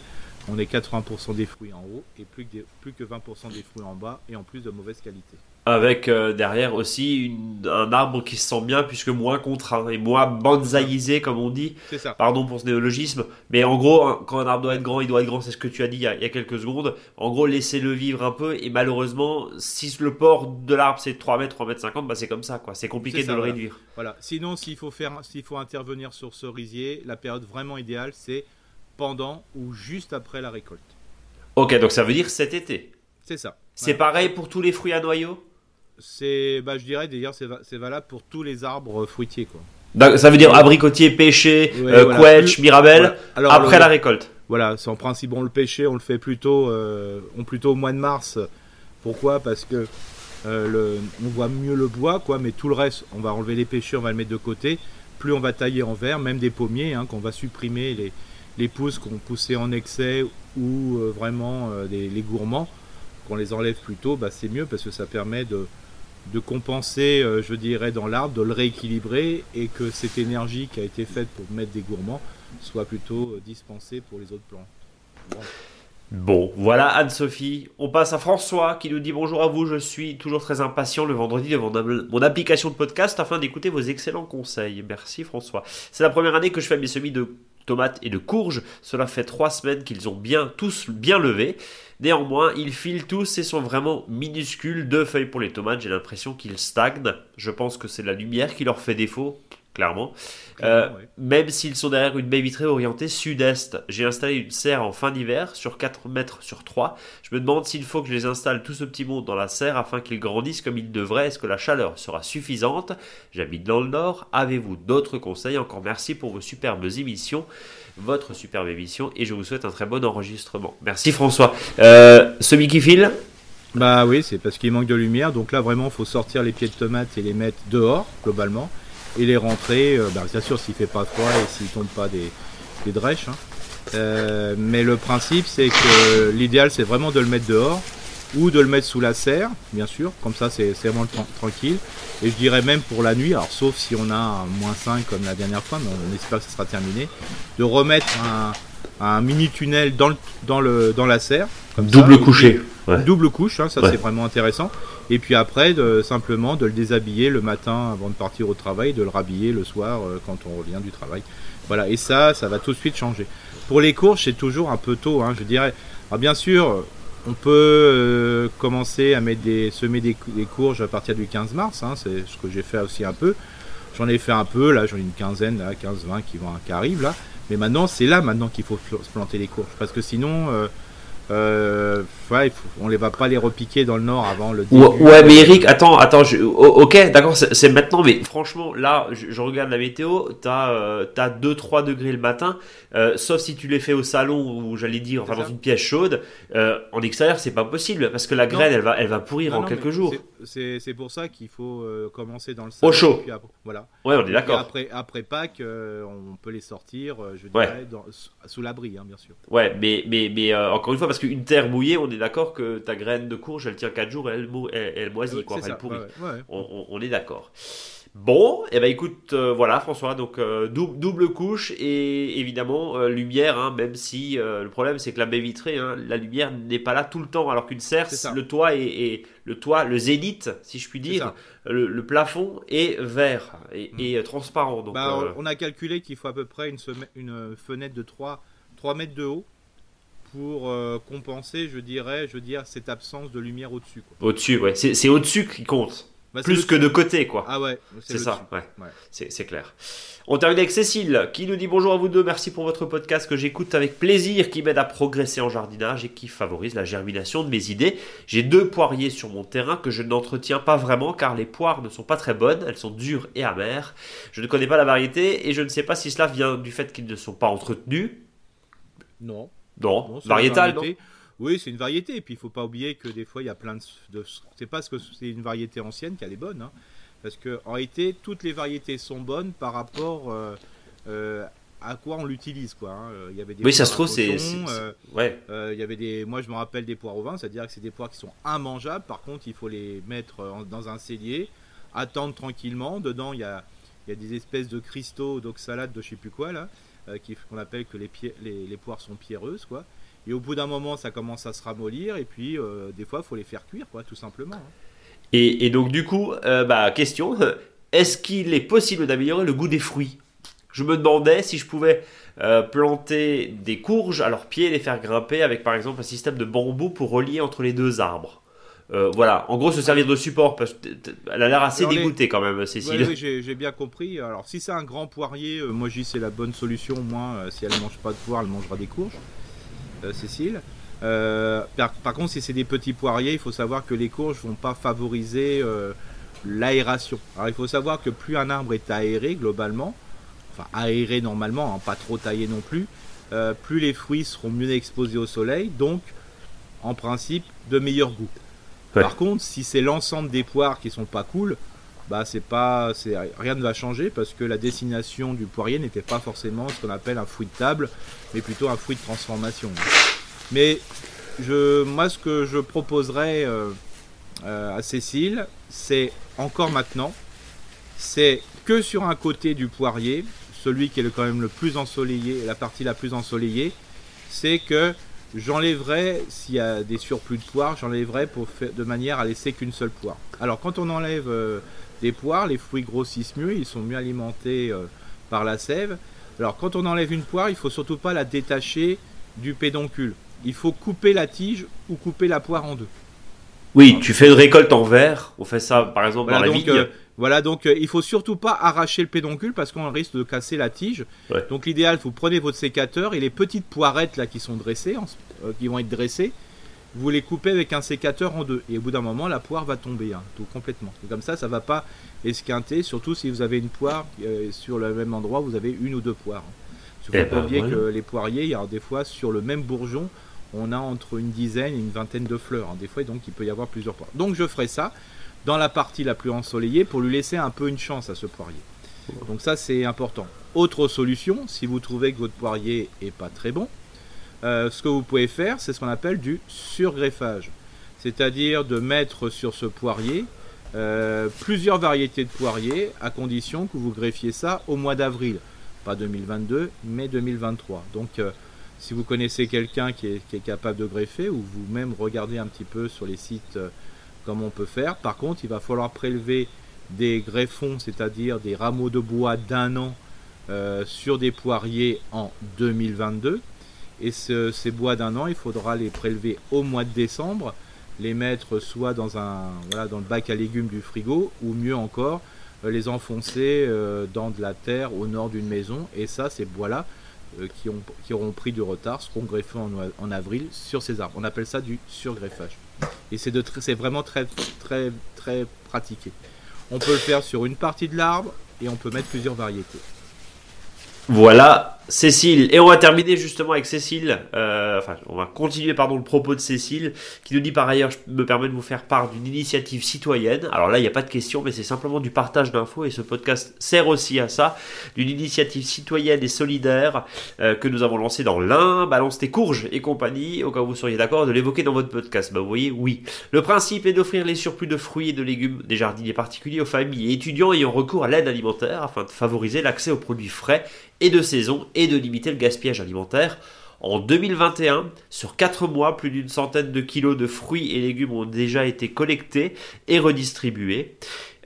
on ait 80% des fruits en haut et plus que, plus que 20% des fruits en bas et en plus de mauvaise qualité avec euh, derrière aussi un arbre qui se sent bien puisque moins contraint et moins bonsaïsé comme on dit. Ça. Pardon pour ce néologisme, mais en gros quand un arbre doit être grand, il doit être grand, c'est ce que tu as dit il y, a, quelques secondes. En gros laissez-le vivre un peu et malheureusement si le port de l'arbre c'est 3 mètres, 3 mètres 50, bah c'est comme ça quoi, c'est compliqué de le réduire. Voilà, sinon s'il faut faire, s'il faut intervenir sur cerisier, la période vraiment idéale c'est pendant ou juste après la récolte. Ok, donc ça veut dire cet été. C'est ça. C'est pareil pour tous les fruits à noyaux? C'est, bah, je dirais d'ailleurs, c'est valable pour tous les arbres fruitiers. Quoi. Ça veut dire abricotier, pêcher, ouais, euh, mirabelle, après la récolte. Voilà, c'est en principe, on le pêcher, on le fait plutôt, euh, on plutôt au mois de mars. Pourquoi? Parce que euh, le, on voit mieux le bois, quoi, mais tout le reste, on va enlever les pêcheurs, on va le mettre de côté. Plus on va tailler en verre, même des pommiers, hein, qu'on va supprimer les, les pousses qu'on poussait en excès ou vraiment les gourmands, qu'on les enlève plus tôt, bah, c'est mieux parce que ça permet de, de compenser, euh, je dirais, dans l'arbre, de le rééquilibrer et que cette énergie qui a été faite pour mettre des gourmands soit plutôt euh, dispensée pour les autres plantes. Bon. voilà Anne-Sophie. On passe à François qui nous dit bonjour à vous. Je suis toujours très impatient le vendredi devant mon application de podcast afin d'écouter vos excellents conseils. Merci François. C'est la première année que je fais mes semis de tomates et de courges. Cela fait trois semaines qu'ils ont bien tous bien levé. Néanmoins, ils filent tous et sont vraiment minuscules. Deux feuilles pour les tomates, j'ai l'impression qu'ils stagnent. Je pense que c'est la lumière qui leur fait défaut. Clairement. Euh, même s'ils sont derrière une baie vitrée orientée sud-est. J'ai installé une serre en fin d'hiver sur 4 mètres sur 3. Je me demande s'il faut que je les installe tout ce petit monde dans la serre afin qu'ils grandissent comme ils devraient. Est-ce que la chaleur sera suffisante? J'habite dans le nord. Avez-vous d'autres conseils? Encore merci pour vos superbes émissions votre superbe émission et je vous souhaite un très bon enregistrement. Merci François. Euh, celui qui file? Bah oui, c'est parce qu'il manque de lumière. Donc là, vraiment, il faut sortir les pieds de tomates et les mettre dehors, globalement et les rentrer, euh, bah, bien sûr s'il fait pas froid et s'il tombe pas des, des drèches. Hein. Euh, mais le principe c'est que l'idéal c'est vraiment de le mettre dehors ou de le mettre sous la serre, bien sûr, comme ça c'est vraiment tranquille. Et je dirais même pour la nuit, alors sauf si on a un moins 5 comme la dernière fois, mais on espère que ce sera terminé, de remettre un, un mini tunnel dans, le, dans, le, dans la serre. Comme double couché. Double couche, hein, ça c'est vraiment intéressant. Et puis après, simplement de le déshabiller le matin avant de partir au travail, de le rhabiller le soir euh, quand on revient du travail. Voilà, et ça, ça va tout de suite changer. Pour les courges, c'est toujours un peu tôt, hein, je dirais. Alors bien sûr, on peut euh, commencer à mettre des, semer des, courges à partir du 15 mars, hein, c'est ce que j'ai fait aussi un peu. J'en ai fait un peu, là j'en ai une quinzaine, là, 15-20 qui, arrivent là. Mais maintenant, c'est là maintenant qu'il faut planter les courges. Parce que sinon, euh, euh, ouais, on les va pas les repiquer dans le nord avant le début. Ouais, mais Eric, attends, attends, ok, d'accord, c'est maintenant, mais franchement, là, je, regarde la météo, t'as euh, as 2-3 degrés le matin, euh, sauf si tu les fais au salon ou j'allais dire, enfin dans une pièce chaude, euh, en extérieur, c'est pas possible parce que la graine, elle va, elle va pourrir en quelques jours. C'est pour ça qu'il faut commencer dans le salon. Au chaud. voilà. Ouais, on est d'accord. Après, après Pâques, on peut les sortir, je dirais, sous l'abri, hein, bien sûr. Ouais, mais, mais, mais encore une fois, parce qu'une terre mouillée, on est d'accord que ta graine de courge, elle tient 4 jours et elle, elle, moisit, quoi, elle pourrit. On, est d'accord. Bon, et eh ben écoute, euh, voilà François, donc euh, double, couche et évidemment euh, lumière, hein, même si le problème c'est que la baie vitrée, hein, la lumière n'est pas là tout le temps, alors qu'une serre, le toit est, le toit, le zénith, si je puis dire, le, plafond est vert et, mm. transparent. Donc, bah, on a calculé qu'il faut à peu près une, une fenêtre de 3, 3 mètres de haut pour euh, compenser, je dirais, je veux dire, cette absence de lumière au-dessus. Au-dessus, ouais. C'est au-dessus qui compte. Bah, Plus que de côté, quoi. Ah ouais, c'est ça, ouais. C'est clair. On termine avec Cécile, qui nous dit bonjour à vous deux, merci pour votre podcast que j'écoute avec plaisir, qui m'aide à progresser en jardinage et qui favorise la germination de mes idées. J'ai deux poiriers sur mon terrain que je n'entretiens pas vraiment car les poires ne sont pas très bonnes, elles sont dures et amères. Je ne connais pas la variété et je ne sais pas si cela vient du fait qu'ils ne sont pas entretenus. Non. Non, variétal, non Oui, c'est une variété. Et puis, il faut pas oublier que des fois, il y a plein de. c'est parce que c'est une variété ancienne qu'elle est bonne. Hein. Parce que, en réalité, toutes les variétés sont bonnes par rapport euh, euh, à quoi on l'utilise. Quoi, hein. Il y avait des oui, ça se trouve, c'est. Euh, ouais. il y avait des. Moi, je me rappelle des poires au vin, c'est-à-dire que c'est des poires qui sont immangeables. Par contre, il faut les mettre dans un cellier, attendre tranquillement. Dedans, il y a, il y a des espèces de cristaux d'oxalate de je sais plus quoi, là. Euh, qu'on appelle que les, poires sont pierreuses, quoi. Et au bout d'un moment, ça commence à se ramollir, et puis euh, des fois, il faut les faire cuire, quoi, tout simplement. Hein. Et, donc, du coup, euh, bah, question est-ce qu'il est possible d'améliorer le goût des fruits? Je me demandais si je pouvais planter des courges à leurs pieds et les faire grimper avec, par exemple, un système de bambou pour relier entre les deux arbres. Euh, voilà, en gros, se servir de support, parce qu'elle a l'air assez dégoûtée quand même, Cécile. oui, j'ai bien compris. Alors, si c'est un grand poirier, euh, moi, dis c'est la bonne solution. Moi, euh, si elle ne mange pas de poire, elle mangera des courges, Cécile. Par, contre, si c'est des petits poiriers, il faut savoir que les courges vont pas favoriser l'aération. Alors, il faut savoir que plus un arbre est aéré, globalement, enfin aéré normalement, hein, pas trop taillé non plus, plus les fruits seront mieux exposés au soleil, donc en principe de meilleur goût. Par contre, si c'est l'ensemble des poires qui sont pas cool, bah c'est pas, c'est rien ne va changer parce que la destination du poirier n'était pas forcément ce qu'on appelle un fruit de table, mais plutôt un fruit de transformation. Mais je, moi, ce que je proposerais euh, euh, à Cécile, c'est encore maintenant, c'est que sur un côté du poirier, celui qui est quand même le plus ensoleillé, la partie la plus ensoleillée, c'est que J'enlèverai, s'il y a des surplus de poires, j'enlèverai pour faire, de manière à laisser qu'une seule poire. Alors quand on enlève euh, des poires, les fruits grossissent mieux, ils sont mieux alimentés euh, par la sève. Alors quand on enlève une poire, il faut surtout pas la détacher du pédoncule. Il faut couper la tige ou couper la poire en deux. Oui, tu fais une récolte en verre. On fait ça par exemple dans la vigne. Euh, Voilà, donc euh, il faut surtout pas arracher le pédoncule parce qu'on risque de casser la tige. Donc l'idéal, vous prenez votre sécateur et les petites poirettes là qui sont dressées, euh, qui vont être dressées, vous les coupez avec un sécateur en deux. Et au bout d'un moment, la poire va tomber, hein, tout complètement. comme ça, ça va pas esquinter, surtout si vous avez une poire euh, sur le même endroit, vous avez une ou deux poires. Il faut pas oublier que les poiriers, il y a des fois sur le même bourgeon, on a entre une dizaine et une vingtaine de fleurs. Hein. Des fois, donc il peut y avoir plusieurs poires. Donc je ferai ça dans la partie la plus ensoleillée pour lui laisser un peu une chance à ce poirier. Donc ça c'est important. Autre solution, si vous trouvez que votre poirier est pas très bon, euh, ce que vous pouvez faire, c'est ce qu'on appelle du surgreffage. C'est-à-dire de mettre sur ce poirier euh, plusieurs variétés de poiriers à condition que vous greffiez ça au mois d'avril. Pas 2022, mais 2023. Donc euh, si vous connaissez quelqu'un qui est, capable de greffer, ou vous-même regardez un petit peu sur les sites comme on peut faire. Par contre, il va falloir prélever des greffons, c'est-à-dire des rameaux de bois d'un an euh, sur des poiriers en 2022. Et ces bois d'un an, il faudra les prélever au mois de décembre, les mettre soit dans, un, voilà, dans le bac à légumes du frigo, ou mieux encore, euh, les enfoncer euh, dans de la terre au nord d'une maison. Et ça, ces bois-là, qui, ont, qui auront pris du retard, seront greffés en avril sur ces arbres. On appelle ça du surgreffage. Et c'est, c'est vraiment très, très, très pratiqué. On peut le faire sur une partie de l'arbre et on peut mettre plusieurs variétés. Voilà Cécile, et on va terminer justement avec Cécile, euh, enfin on va continuer pardon le propos de Cécile, qui nous dit par ailleurs, je me permets de vous faire part d'une initiative citoyenne, alors là il n'y a pas de question, mais c'est simplement du partage d'infos, et ce podcast sert aussi à ça, d'une initiative citoyenne et solidaire euh, que nous avons lancée dans l'Ain, Balance tes courges et compagnie, au cas où vous seriez d'accord de l'évoquer dans votre podcast, bah vous voyez, oui. Le principe est d'offrir les surplus de fruits et de légumes des jardiniers particuliers aux familles et étudiants ayant recours à l'aide alimentaire afin de favoriser l'accès aux produits frais et de saison et de limiter le gaspillage alimentaire. En 2021, sur 4 mois, plus d'une centaine de kilos de fruits et légumes ont déjà été collectés et redistribués.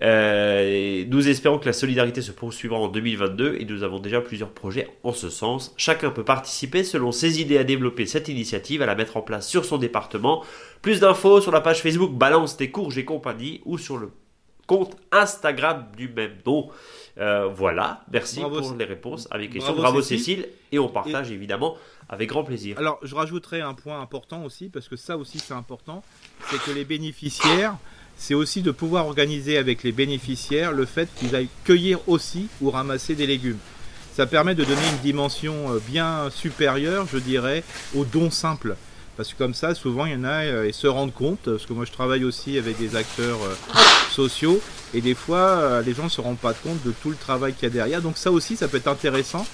Euh, nous espérons que la solidarité se poursuivra en 2022 et nous avons déjà plusieurs projets en ce sens. Chacun peut participer selon ses idées à développer cette initiative, à la mettre en place sur son département. Plus d'infos sur la page Facebook Balance tes courges et compagnie ou sur le compte Instagram du même nom. Euh, voilà, merci pour les réponses avec questions. Bravo, Cécile. et on partage évidemment avec grand plaisir. Alors je rajouterai un point important aussi, parce que ça aussi c'est important, c'est que les bénéficiaires, c'est aussi de pouvoir organiser avec les bénéficiaires le fait qu'ils aillent cueillir aussi ou ramasser des légumes. Ça permet de donner une dimension euh, bien supérieure, je dirais, aux dons simples. Parce que comme ça, souvent, il y en a, euh, ils se rendent compte, parce que moi je travaille aussi avec des acteurs sociaux, et des fois, euh, les gens ne se rendent pas compte de tout le travail qu'il y a derrière. Donc ça aussi, ça peut être intéressant.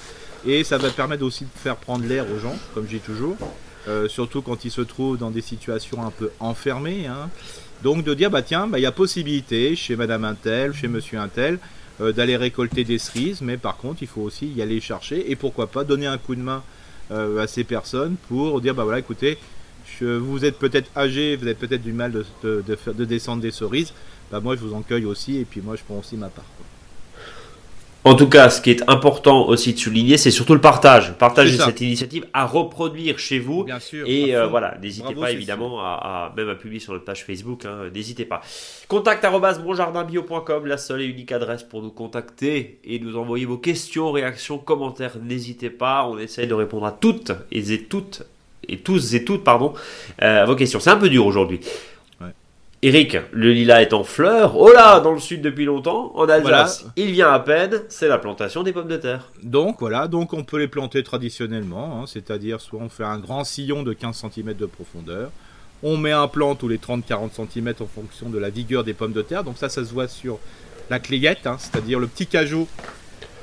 Et ça va permettre aussi de faire prendre l'air aux gens, comme j'ai toujours. Euh, surtout quand ils se trouvent dans des situations un peu enfermées. Hein. Donc de dire, bah tiens, bah, il y a possibilité chez Madame Intel, chez Monsieur Intel, euh, d'aller récolter des cerises. Mais par contre, il faut aussi y aller chercher. Et pourquoi pas donner un coup de main à ces personnes pour dire, bah voilà, écoutez, vous êtes peut-être âgé, vous avez peut-être du mal de, de, de descendre des cerises bah moi je vous en cueille aussi et puis moi je prends aussi ma part. En tout cas, ce qui est important aussi de souligner, c'est surtout le partage. Partager cette initiative à reproduire chez vous. Bien sûr. Et euh, voilà, n'hésitez pas évidemment à, même à publier sur notre page Facebook. Hein, n'hésitez pas. Contact bonjardinbio.com, la seule et unique adresse pour nous contacter et nous envoyer vos questions, réactions, commentaires. N'hésitez pas. On essaye de répondre à toutes et toutes et tous et toutes pardon euh, à vos questions. C'est un peu dur aujourd'hui. Eric, le lilas est en fleurs. Oh là, dans le sud depuis longtemps, en Alsace, il vient à peine. C'est la plantation des pommes de terre. Donc voilà, donc on peut les planter traditionnellement, hein, c'est-à-dire soit on fait un grand sillon de 15 cm de profondeur, on met un plant tous les 30-40 cm en fonction de la vigueur des pommes de terre. Donc ça, ça se voit sur la clayette, hein, c'est-à-dire le petit cajou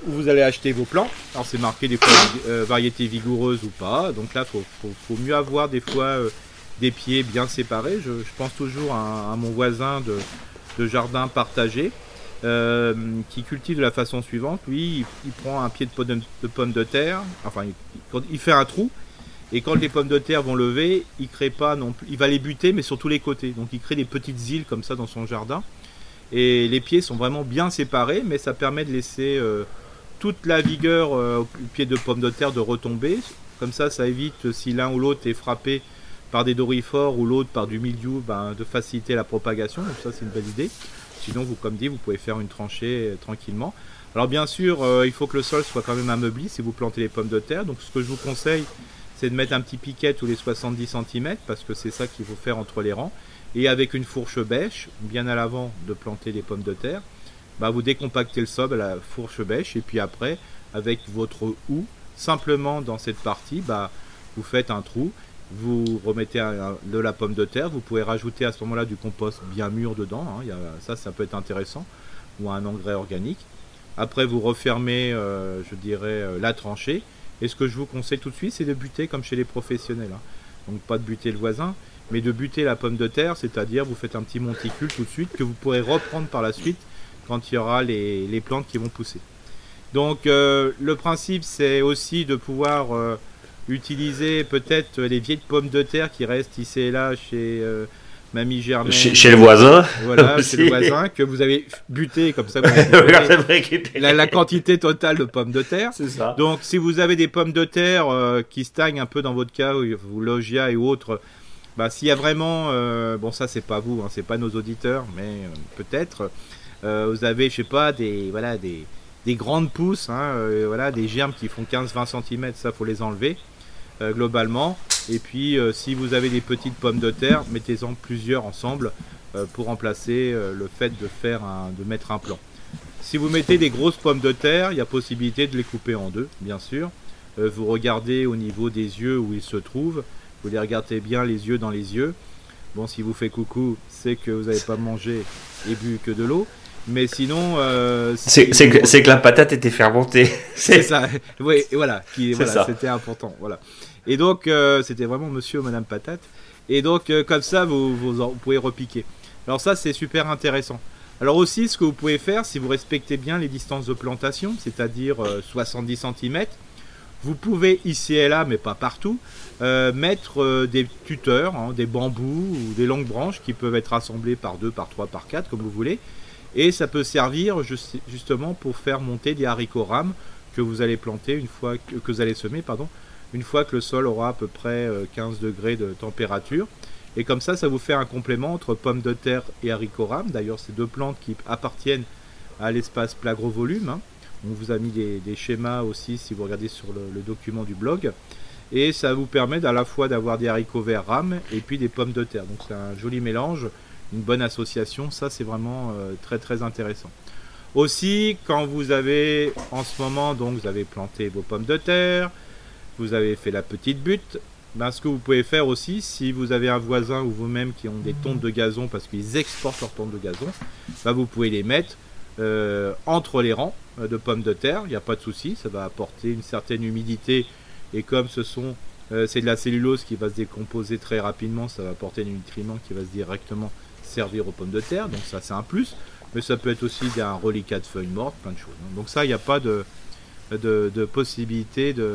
où vous allez acheter vos plants. Alors c'est marqué des fois euh, variété vigoureuse ou pas. Donc là, faut, faut, mieux avoir des fois euh, des pieds bien séparés. Je, pense toujours à, mon voisin de, jardin partagé euh, qui cultive de la façon suivante. Lui, il, prend un pied de, pomme de, terre, enfin, il, fait un trou. Et quand les pommes de terre vont lever, il crée pas non plus, il va les buter, mais sur tous les côtés. Donc il crée des petites îles comme ça dans son jardin. Et les pieds sont vraiment bien séparés, mais ça permet de laisser euh, toute la vigueur euh, au pied de pomme de terre de retomber. Comme ça, ça évite si l'un ou l'autre est frappé par des dorifores ou l'autre par du milieu, ben, de faciliter la propagation. Donc ça, c'est une belle idée. Sinon, vous, comme dit, vous pouvez faire une tranchée tranquillement. Alors bien sûr, il faut que le sol soit quand même ameubli si vous plantez les pommes de terre. Donc ce que je vous conseille, c'est de mettre un petit piquet tous les 70 cm parce que c'est ça qu'il faut faire entre les rangs. Et avec une fourche bêche, bien à l'avant de planter les pommes de terre, bah, vous décompactez le sol à la fourche bêche et puis après, avec votre houe, simplement dans cette partie, bah, vous faites un trou vous remettez de la pomme de terre, vous pouvez rajouter à ce moment-là du compost bien mûr dedans, hein. ça ça peut être intéressant, ou un engrais organique. Après vous refermez, euh, je dirais, euh, la tranchée, et ce que je vous conseille tout de suite, c'est de buter comme chez les professionnels. Hein. Donc pas de buter le voisin, mais de buter la pomme de terre, c'est-à-dire vous faites un petit monticule tout de suite que vous pourrez reprendre par la suite quand il y aura les, plantes qui vont pousser. Donc euh, le principe c'est aussi de pouvoir utiliser peut-être les vieilles pommes de terre qui restent ici et là chez euh, Mamie Germaine. Chez, le voisin. Voilà, chez le voisin, que vous avez buté comme ça. Vous la, la, quantité totale de pommes de terre. C'est ça. Donc, si vous avez des pommes de terre euh, qui stagnent un peu dans votre cas, ou logia et autres, bah, s'il y a vraiment, euh, bon, ça c'est pas vous, hein, c'est pas nos auditeurs, mais peut-être, vous avez, je sais pas, des, voilà, des, des grandes pousses, hein, voilà, des germes qui font 15-20 cm, ça faut les enlever. Euh, globalement. Et puis euh, si vous avez des petites pommes de terre, mettez-en plusieurs ensemble euh, pour remplacer le fait de, faire de mettre un plan. Si vous mettez des grosses pommes de terre, il y a possibilité de les couper en deux, bien sûr. vous regardez au niveau des yeux où ils se trouvent. Vous les regardez bien les yeux dans les yeux. Bon, si vous fait coucou, c'est que vous n'avez pas mangé et bu que de l'eau. Mais sinon, c'est que, la patate était fermentée. C'est ça. Oui, voilà, voilà c'était important. Voilà. Et donc, euh, c'était vraiment monsieur ou madame patate. Et donc, euh, comme ça, vous, vous, pouvez repiquer. Alors ça, c'est super intéressant. Alors aussi, ce que vous pouvez faire, si vous respectez bien les distances de plantation, c'est-à-dire 70 euh, cm, vous pouvez ici et là, mais pas partout, mettre des tuteurs, hein, des bambous ou des longues branches qui peuvent être assemblées par 2, par 3, par 4, comme vous voulez. Et ça peut servir justement pour faire monter des haricots rames que vous allez planter une fois que, vous allez semer, pardon, une fois que le sol aura à peu près 15 euh, degrés de température. Et comme ça, ça vous fait un complément entre pommes de terre et haricots rames. D'ailleurs, c'est deux plantes qui appartiennent à l'espace plat volume. Hein. On vous a mis des, schémas aussi si vous regardez sur le, document du blog. Et ça vous permet à la fois d'avoir des haricots verts rames et puis des pommes de terre. Donc c'est un joli mélange, une bonne association. Ça, c'est vraiment euh, très très intéressant. Aussi, quand vous avez en ce moment, donc vous avez planté vos pommes de terre, vous avez fait la petite butte. Ben, ce que vous pouvez faire aussi, si vous avez un voisin ou vous-même qui ont des tontes de gazon parce qu'ils exportent leurs tontes de gazon, ben, vous pouvez les mettre euh, entre les rangs euh, de pommes de terre. Il n'y a pas de souci, ça va apporter une certaine humidité. Et comme ce sont c'est de la cellulose qui va se décomposer très rapidement, ça va apporter un nutriment qui va se directement servir aux pommes de terre. Donc ça c'est un plus. Mais ça peut être aussi un reliquat de feuilles mortes, plein de choses. Donc ça, il n'y a pas de, de, de,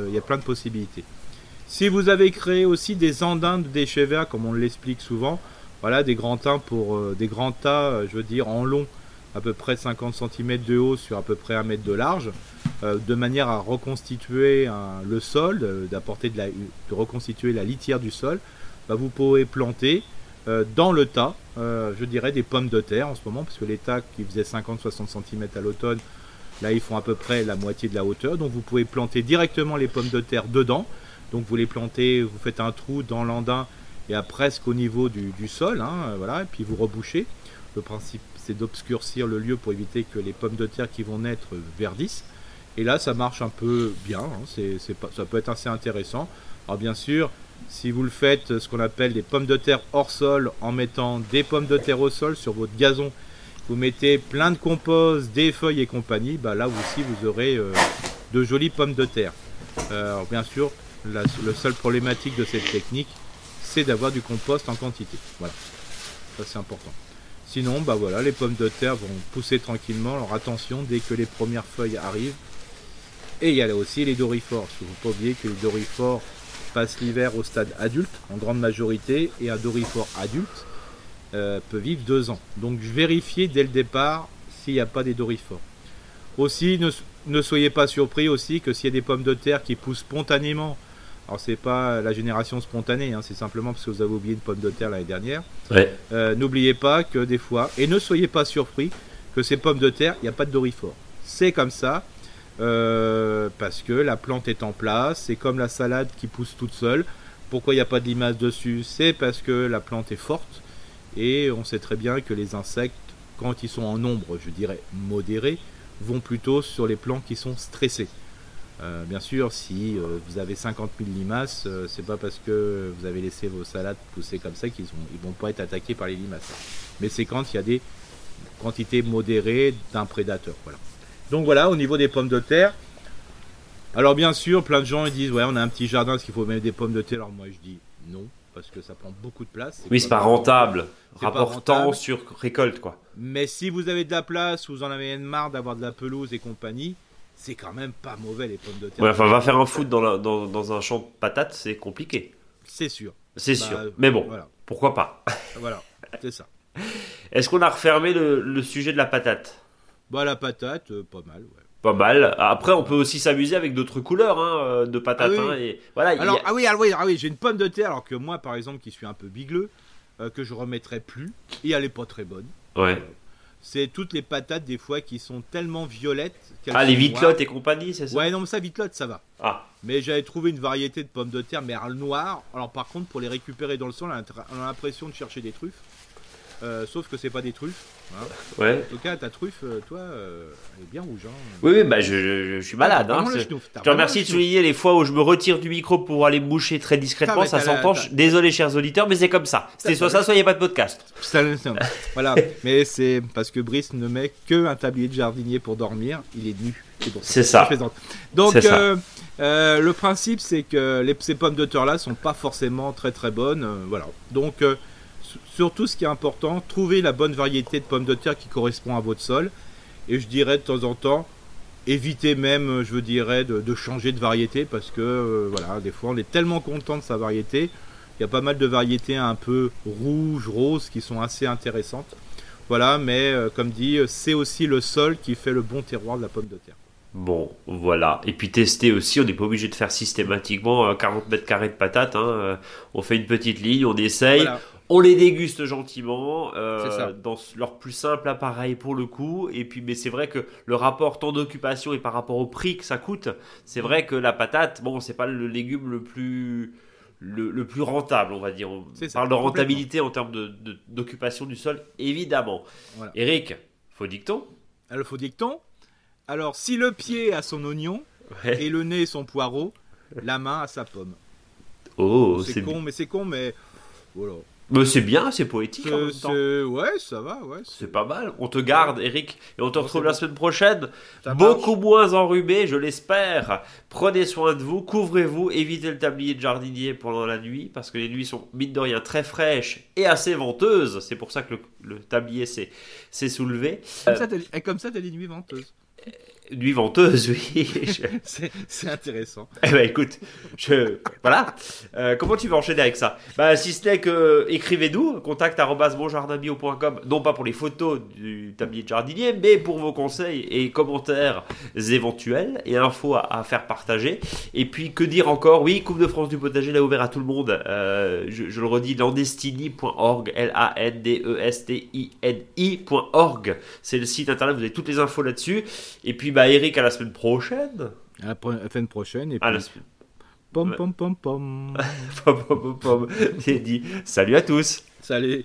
il y a plein de possibilités. Si vous avez créé aussi des andins de déchets verts, comme on l'explique souvent, voilà, des grands tas pour euh, des grands tas, euh, je veux dire, en long, à peu près 50 cm de haut sur à peu près 1 mètre de large, euh, de manière à reconstituer le sol, d'apporter de, la, de reconstituer la litière du sol, bah, vous pouvez planter dans le tas, je dirais, des pommes de terre en ce moment, parce que les tas qui faisaient 50-60 cm à l'automne Là, ils font à peu près la moitié de la hauteur. Donc, vous pouvez planter directement les pommes de terre dedans. Donc, vous les plantez, vous faites un trou dans l'andin et à presque au niveau du, sol. Hein, voilà, et puis vous rebouchez. Le principe, c'est d'obscurcir le lieu pour éviter que les pommes de terre qui vont naître verdissent. Et là, ça marche un peu bien. Hein, ça peut être assez intéressant. Alors, bien sûr, si vous le faites, ce qu'on appelle des pommes de terre hors sol, en mettant des pommes de terre au sol sur votre gazon vous mettez plein de compost, des feuilles et compagnie, bah là aussi vous aurez euh, de jolies pommes de terre. Bien sûr, la, le seul problématique de cette technique, c'est d'avoir du compost en quantité. Voilà, ça c'est important. Sinon, bah voilà, les pommes de terre vont pousser tranquillement. Alors attention, dès que les premières feuilles arrivent. Et il y a là aussi les dorifores. Il ne faut pas oublier que les dorifores passent l'hiver au stade adulte en grande majorité et un dorifore adulte euh, peut vivre deux ans. Donc vérifiez dès le départ s'il n'y a pas des dorifores. Aussi, ne, soyez pas surpris aussi que s'il y a des pommes de terre qui poussent spontanément Alors c'est pas la génération spontanée, hein, c'est simplement parce que vous avez oublié une pomme de terre l'année dernière. Ouais. Euh, N'oubliez pas que des fois, et ne soyez pas surpris que ces pommes de terre, il n'y a pas de dorifort. C'est comme ça, euh, parce que la plante est en place, c'est comme la salade qui pousse toute seule. Pourquoi il n'y a pas de limace dessus? C'est parce que la plante est forte, et on sait très bien que les insectes, quand ils sont en nombre, je dirais modéré, vont plutôt sur les plants qui sont stressés. Euh, bien sûr, si euh, vous avez 50 000 limaces, c'est pas parce que vous avez laissé vos salades pousser comme ça qu'ils vont pas être attaqués par les limaces. Mais c'est quand il y a des quantités modérées d'un prédateur. Voilà. Donc voilà, au niveau des pommes de terre. Alors bien sûr, plein de gens ils disent ouais, on a un petit jardin, est-ce qu'il faut mettre des pommes de terre? Alors moi je dis non, parce que ça prend beaucoup de place. Oui, c'est pas rentable. Rapportant sur récolte, quoi. Mais si vous avez de la place, vous en avez marre d'avoir de la pelouse et compagnie, c'est quand même pas mauvais les pommes de terre. Ouais, enfin, va faire un foot dans, dans, dans un champ de patates, c'est compliqué. C'est sûr. C'est sûr. Bah, Mais bon, voilà. pourquoi pas? Voilà, c'est ça. Est-ce qu'on a refermé le, le, sujet de la patate? Bah la patate, euh, pas mal, ouais. Pas mal. Après, on peut aussi s'amuser avec d'autres couleurs hein, euh, de patates. Ah oui. Hein, et voilà, alors, ah oui, ah oui, ah oui j'ai une pomme de terre, alors que moi, par exemple, qui suis un peu bigleux, euh, que je remettrai plus, et elle est pas très bonne. Ouais. C'est toutes les patates des fois qui sont tellement violettes. Ah, les vitlottes et compagnie, c'est ça? Ouais, non, mais ça, vitlotte, ça va. Ah. Mais j'avais trouvé une variété de pommes de terre, mais noires. Alors, par contre, pour les récupérer dans le sol, on a l'impression de chercher des truffes. Euh, sauf que c'est pas des truffes. Hein. Ouais. En tout cas, ta truffe, euh, toi, euh, elle est bien rouge. Hein. Oui, oui, bah je, je, je suis malade. Hein, je te remercie de souligner les fois où je me retire du micro pour aller moucher très discrètement. Ça s'entend. Désolé, chers auditeurs, mais c'est comme ça. C'était soit ça, soit il n'y a pas de podcast. voilà. mais c'est parce que Brice ne met que un tablier de jardinier pour dormir. Il est nu. C'est ça. Donc, euh, euh, le principe, c'est que les, ces pommes de terre là sont pas forcément très très bonnes. Voilà. Donc, surtout ce qui est important, trouver la bonne variété de pommes de terre qui correspond à votre sol. Et je dirais de temps en temps, évitez même, je dirais, de, de changer de variété parce que euh, voilà, des fois on est tellement content de sa variété. Il y a pas mal de variétés un peu rouges, roses qui sont assez intéressantes. Voilà, mais euh, comme dit, c'est aussi le sol qui fait le bon terroir de la pomme de terre. Bon, voilà. Et puis tester aussi, on n'est pas obligé de faire systématiquement 40 mètres carrés de patates. Hein. On fait une petite ligne, on essaye. Voilà. On les déguste gentiment euh, dans leur plus simple appareil pour le coup. Et puis, mais c'est vrai que le rapport temps d'occupation et par rapport au prix que ça coûte, c'est vrai que la patate, bon, c'est pas le légume le plus le, le, plus rentable, on va dire. On ça, parle de rentabilité en termes d'occupation de, du sol, évidemment. Voilà. Eric, faux dicton Alors, faux dicton. Alors, si le pied a son oignon ouais. et le nez son poireau, la main a sa pomme. Oh, c'est con, mais c'est con, mais voilà. Mais c'est bien, c'est poétique en même temps. Ouais, ça va, ouais. C'est pas mal. On te garde, Eric, et on te retrouve la semaine prochaine. Beaucoup moins enrhumé, je l'espère. Prenez soin de vous, couvrez-vous, évitez le tablier de jardinier pendant la nuit, parce que les nuits sont, mine de rien, très fraîches et assez venteuses. C'est pour ça que le, le tablier s'est soulevé. Comme, euh... ça, comme ça, t'as des nuits venteuses. Nuit venteuse, oui. c'est intéressant. Eh ben écoute, je voilà. Euh, comment tu veux enchaîner avec ça? Bah si ce n'est que écrivez-nous contact @monjardinbio.com non pas pour les photos du tablier de jardinier, mais pour vos conseils et commentaires éventuels et infos à, à faire partager. Et puis que dire encore? Oui, Coupe de France du potager l'a ouvert à tout le monde. Euh, je, je, le redis, landestini.org, l a n d e s t i n i.org. C'est le site internet. Vous avez toutes les infos là-dessus. Et puis bah Eric à la semaine prochaine. À la semaine prochaine et à puis... la semaine. Pom pom pom pom. pom pom pom pom. dit salut à tous. Salut.